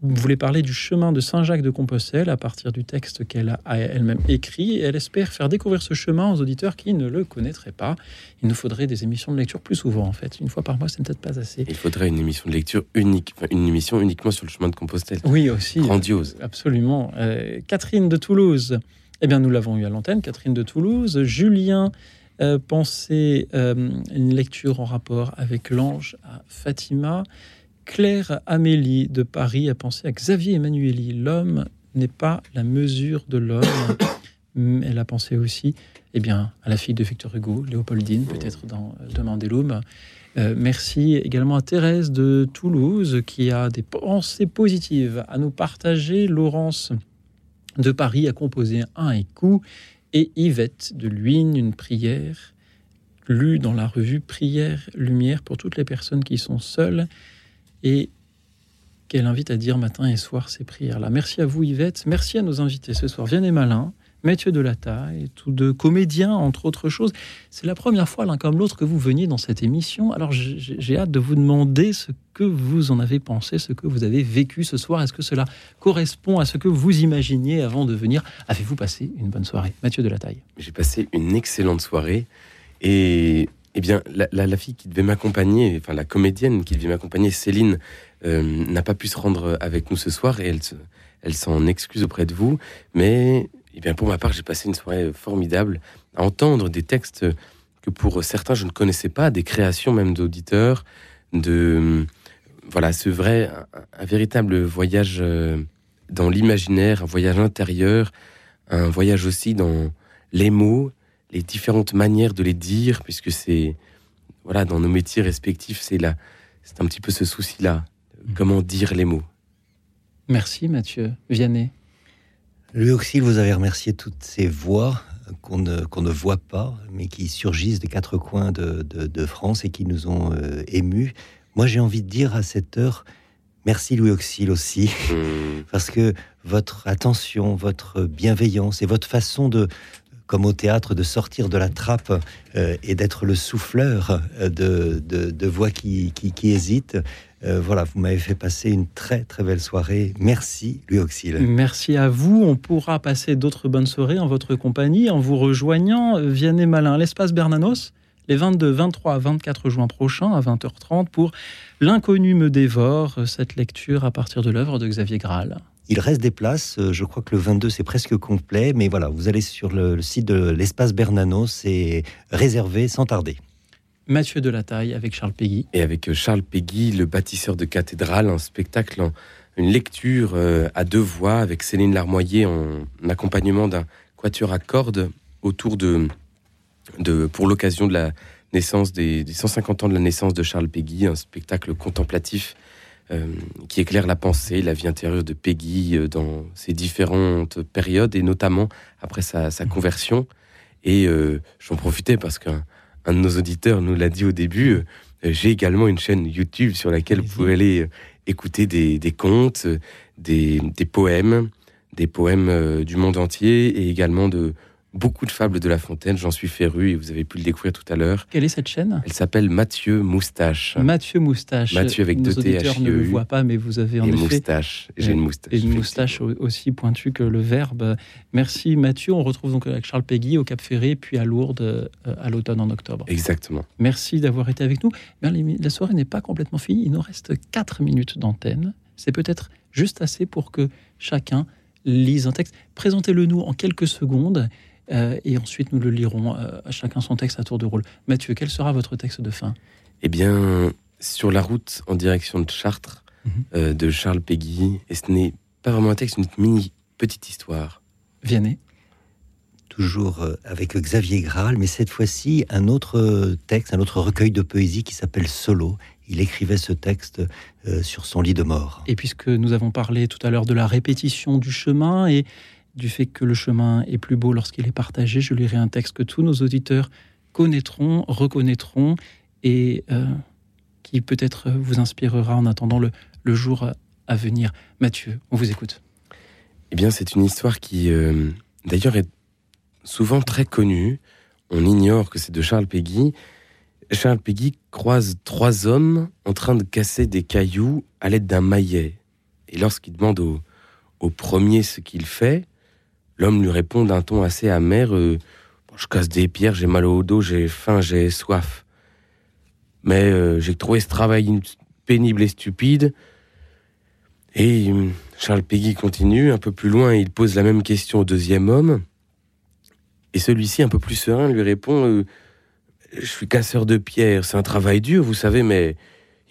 voulait parler du chemin de Saint-Jacques de Compostelle à partir du texte qu'elle a elle-même écrit. elle espère faire découvrir ce chemin aux auditeurs qui ne le connaîtraient pas. Il nous faudrait des émissions de lecture plus souvent, en fait. Une fois par mois, c'est peut-être pas assez. Il faudrait une émission de lecture unique, une émission uniquement sur le chemin de Compostelle. Oui, aussi. Grandiose. absolument. Euh, Catherine de Toulouse eh bien, nous l'avons eu à l'antenne, Catherine de Toulouse. Julien euh, pensait euh, une lecture en rapport avec l'ange à Fatima. Claire Amélie de Paris a pensé à Xavier Emmanueli. L'homme n'est pas la mesure de l'homme. *coughs* Elle a pensé aussi eh bien, à la fille de Victor Hugo, Léopoldine, peut-être dans euh, Demain des Loumes. merci également à Thérèse de Toulouse qui a des pensées positives à nous partager. Laurence de Paris a composé un écoute et Yvette de Luynes une prière lue dans la revue Prière Lumière pour toutes les personnes qui sont seules et qu'elle invite à dire matin et soir ces prières-là. Merci à vous Yvette, merci à nos invités ce soir, Vianney Malin, Mathieu Taille, tous deux comédiens, entre autres choses. C'est la première fois, l'un comme l'autre, que vous veniez dans cette émission. Alors, j'ai hâte de vous demander ce que vous en avez pensé, ce que vous avez vécu ce soir. Est-ce que cela correspond à ce que vous imaginiez avant de venir? Avez-vous passé une bonne soirée? Mathieu Taille J'ai passé une excellente soirée. Et eh bien, la, fille qui devait m'accompagner, enfin la comédienne qui devait m'accompagner, Céline, euh, n'a pas pu se rendre avec nous ce soir et elle, elle s'en excuse auprès de vous. Mais eh bien, pour ma part, j'ai passé une soirée formidable à entendre des textes que pour certains je ne connaissais pas, des créations même d'auditeurs, de voilà, ce vrai, un, véritable voyage euh, dans l'imaginaire, un voyage intérieur, un voyage aussi dans les mots, les différentes manières de les dire, puisque c'est voilà, dans nos métiers respectifs, c'est là, c'est un petit peu ce souci-là, comment dire les mots? Merci Mathieu. Vianney. Lui aussi, vous avez remercié toutes ces voix qu'on ne, ne voit pas, mais qui surgissent des quatre coins de, de, France et qui nous ont euh, émus. Moi, j'ai envie de dire à cette heure, merci Louis Auxil aussi, mmh. *laughs* parce que votre attention, votre bienveillance et votre façon de, comme au théâtre, de sortir de la trappe euh, et d'être le souffleur euh, de, de, voix qui, qui, qui hésitent, euh, voilà, vous m'avez fait passer une très très belle soirée. Merci, Louis Auxil. Merci à vous. On pourra passer d'autres bonnes soirées en votre compagnie en vous rejoignant. Vianney Malin, l'espace Bernanos, les 22, 23, 24 juin prochains à 20h30 pour L'inconnu me dévore, cette lecture à partir de l'œuvre de Xavier Graal. Il reste des places, euh, je crois que le 22 c'est presque complet, mais voilà, vous allez sur le, site de l'espace Bernanos, c'est réservé sans tarder. Mathieu Delataille avec Charles Péguy. Et avec euh, Charles Péguy, le bâtisseur de cathédrale, un spectacle, une lecture euh, à deux voix avec Céline Larmoyer en accompagnement d'un quatuor à cordes autour de, pour l'occasion de la naissance des, des 150 ans de la naissance de Charles Péguy, un spectacle contemplatif euh, qui éclaire la pensée, la vie intérieure de Peggy dans ses différentes périodes et notamment après sa, conversion. Et j'en profitais parce qu'un un de nos auditeurs nous l'a dit au début. euh, J'ai également une chaîne YouTube sur laquelle vous pouvez aller euh, écouter des, des contes, euh, des, des poèmes, des poèmes du monde entier et également de beaucoup de fables de La Fontaine. J'en suis féru et vous avez pu le découvrir tout à l'heure. Quelle est cette chaîne? Elle s'appelle Mathieu Moustache. Mathieu Moustache. Mathieu avec deux T, auditeurs ne le voient pas, mais vous avez en Et effet... moustache. J'ai une moustache, Et une moustache au- aussi pointue que le verbe. Merci Mathieu. On retrouve donc avec Charles Péguy au Cap Ferré, puis à Lourdes euh, à l'automne en octobre. Exactement. Merci d'avoir été avec nous. Bien, la soirée n'est pas complètement finie. Il nous reste 4 minutes d'antenne. C'est peut-être juste assez pour que chacun lise un texte. Présentez-le nous en quelques secondes euh, et ensuite nous le lirons euh, à chacun son texte à tour de rôle. Mathieu, quel sera votre texte de fin? Eh bien, sur la route en direction de Chartres, Mhm. euh, de Charles Péguy, et ce n'est pas vraiment un texte, une mini petite histoire. Vianney Toujours euh, avec Xavier Graal, mais cette fois-ci un autre texte, un autre recueil de poésie qui s'appelle Solo. Il écrivait ce texte euh, sur son lit de mort. Et puisque nous avons parlé tout à l'heure de la répétition du chemin et du fait que le chemin est plus beau lorsqu'il est partagé, je lirai un texte que tous nos auditeurs connaîtront, reconnaîtront et euh, qui peut-être vous inspirera en attendant le, le jour à venir. Mathieu, on vous écoute. Eh bien, c'est une histoire qui, euh, d'ailleurs, est souvent très connue. On ignore que c'est de Charles Péguy. Charles Péguy croise trois hommes en train de casser des cailloux à l'aide d'un maillet. Et lorsqu'il demande au, au premier ce qu'il fait, l'homme lui répond d'un ton assez amer euh, Je casse des pierres, j'ai mal au dos, j'ai faim, j'ai soif. Mais euh, j'ai trouvé ce travail pénible et stupide. Et euh, Charles Péguy continue, un peu plus loin, il pose la même question au deuxième homme. Et celui-ci, un peu plus serein, lui répond euh, Je suis casseur de pierres, c'est un travail dur, vous savez, mais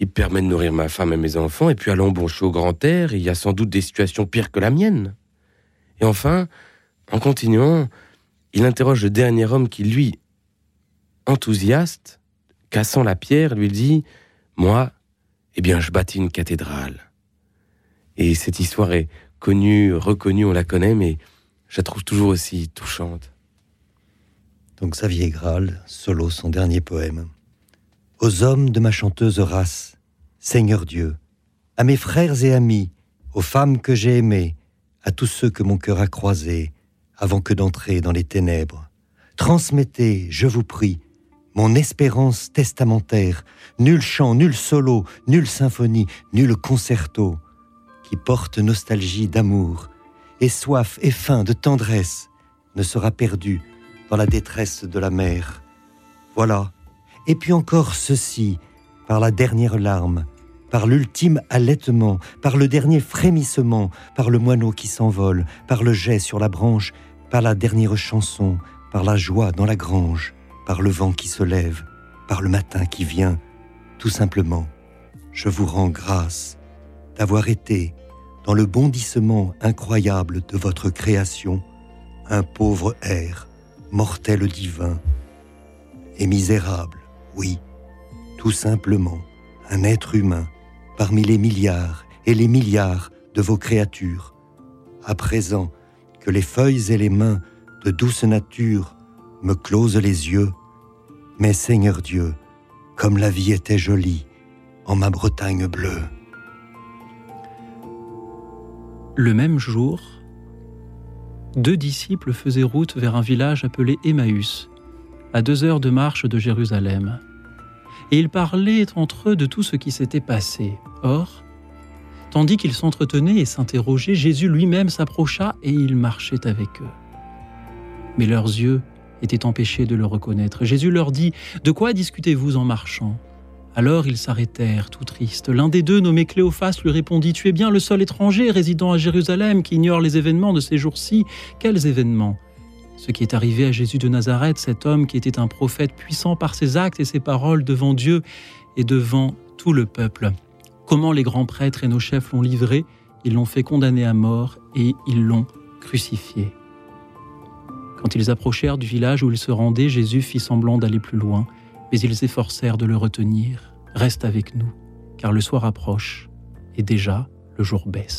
il permet de nourrir ma femme et mes enfants. Et puis allons bon, au grand air, il y a sans doute des situations pires que la mienne. Et enfin, en continuant, il interroge le dernier homme qui, lui, enthousiaste, cassant la pierre, lui dit Moi, eh bien, je bâtis une cathédrale. Et cette histoire est connue, reconnue, on la connaît, mais je la trouve toujours aussi touchante. Donc Xavier Graal, solo, son dernier poème. Aux hommes de ma chanteuse race, Seigneur Dieu, à mes frères et amis, aux femmes que j'ai aimées, à tous ceux que mon cœur a croisés, avant que d'entrer dans les ténèbres, transmettez, je vous prie, mon espérance testamentaire, nul chant, nul solo, nulle symphonie, nul concerto, qui porte nostalgie d'amour, et soif et faim de tendresse, ne sera perdu dans la détresse de la mer. Voilà. Et puis encore ceci, par la dernière larme, par l'ultime allaitement, par le dernier frémissement, par le moineau qui s'envole, par le jet sur la branche, par la dernière chanson, par la joie dans la grange, par le vent qui se lève, par le matin qui vient, tout simplement, je vous rends grâce d'avoir été, dans le bondissement incroyable de votre création, un pauvre air, mortel divin, et misérable, oui, tout simplement, un être humain, parmi les milliards et les milliards de vos créatures. À présent les feuilles et les mains de douce nature me closent les yeux, mais Seigneur Dieu, comme la vie était jolie en ma Bretagne bleue. Le même jour, deux disciples faisaient route vers un village appelé Emmaüs, à deux heures de marche de Jérusalem. Et ils parlaient entre eux de tout ce qui s'était passé. Or, tandis qu'ils s'entretenaient et s'interrogeaient, Jésus lui-même s'approcha et il marchait avec eux. Mais leurs yeux étaient empêchés de le reconnaître. Jésus leur dit De quoi discutez-vous en marchant? Alors ils s'arrêtèrent, tout tristes. L'un des deux, nommé Cléophas, lui répondit Tu es bien le seul étranger résidant à Jérusalem qui ignore les événements de ces jours-ci. Quels événements? Ce qui est arrivé à Jésus de Nazareth, cet homme qui était un prophète puissant par ses actes et ses paroles devant Dieu et devant tout le peuple. Comment les grands prêtres et nos chefs l'ont livré, ils l'ont fait condamner à mort et ils l'ont crucifié. Quand ils approchèrent du village où il se rendait, Jésus fit semblant d'aller plus loin, mais ils s'efforcèrent de le retenir. Reste avec nous, car le soir approche, et déjà le jour baisse.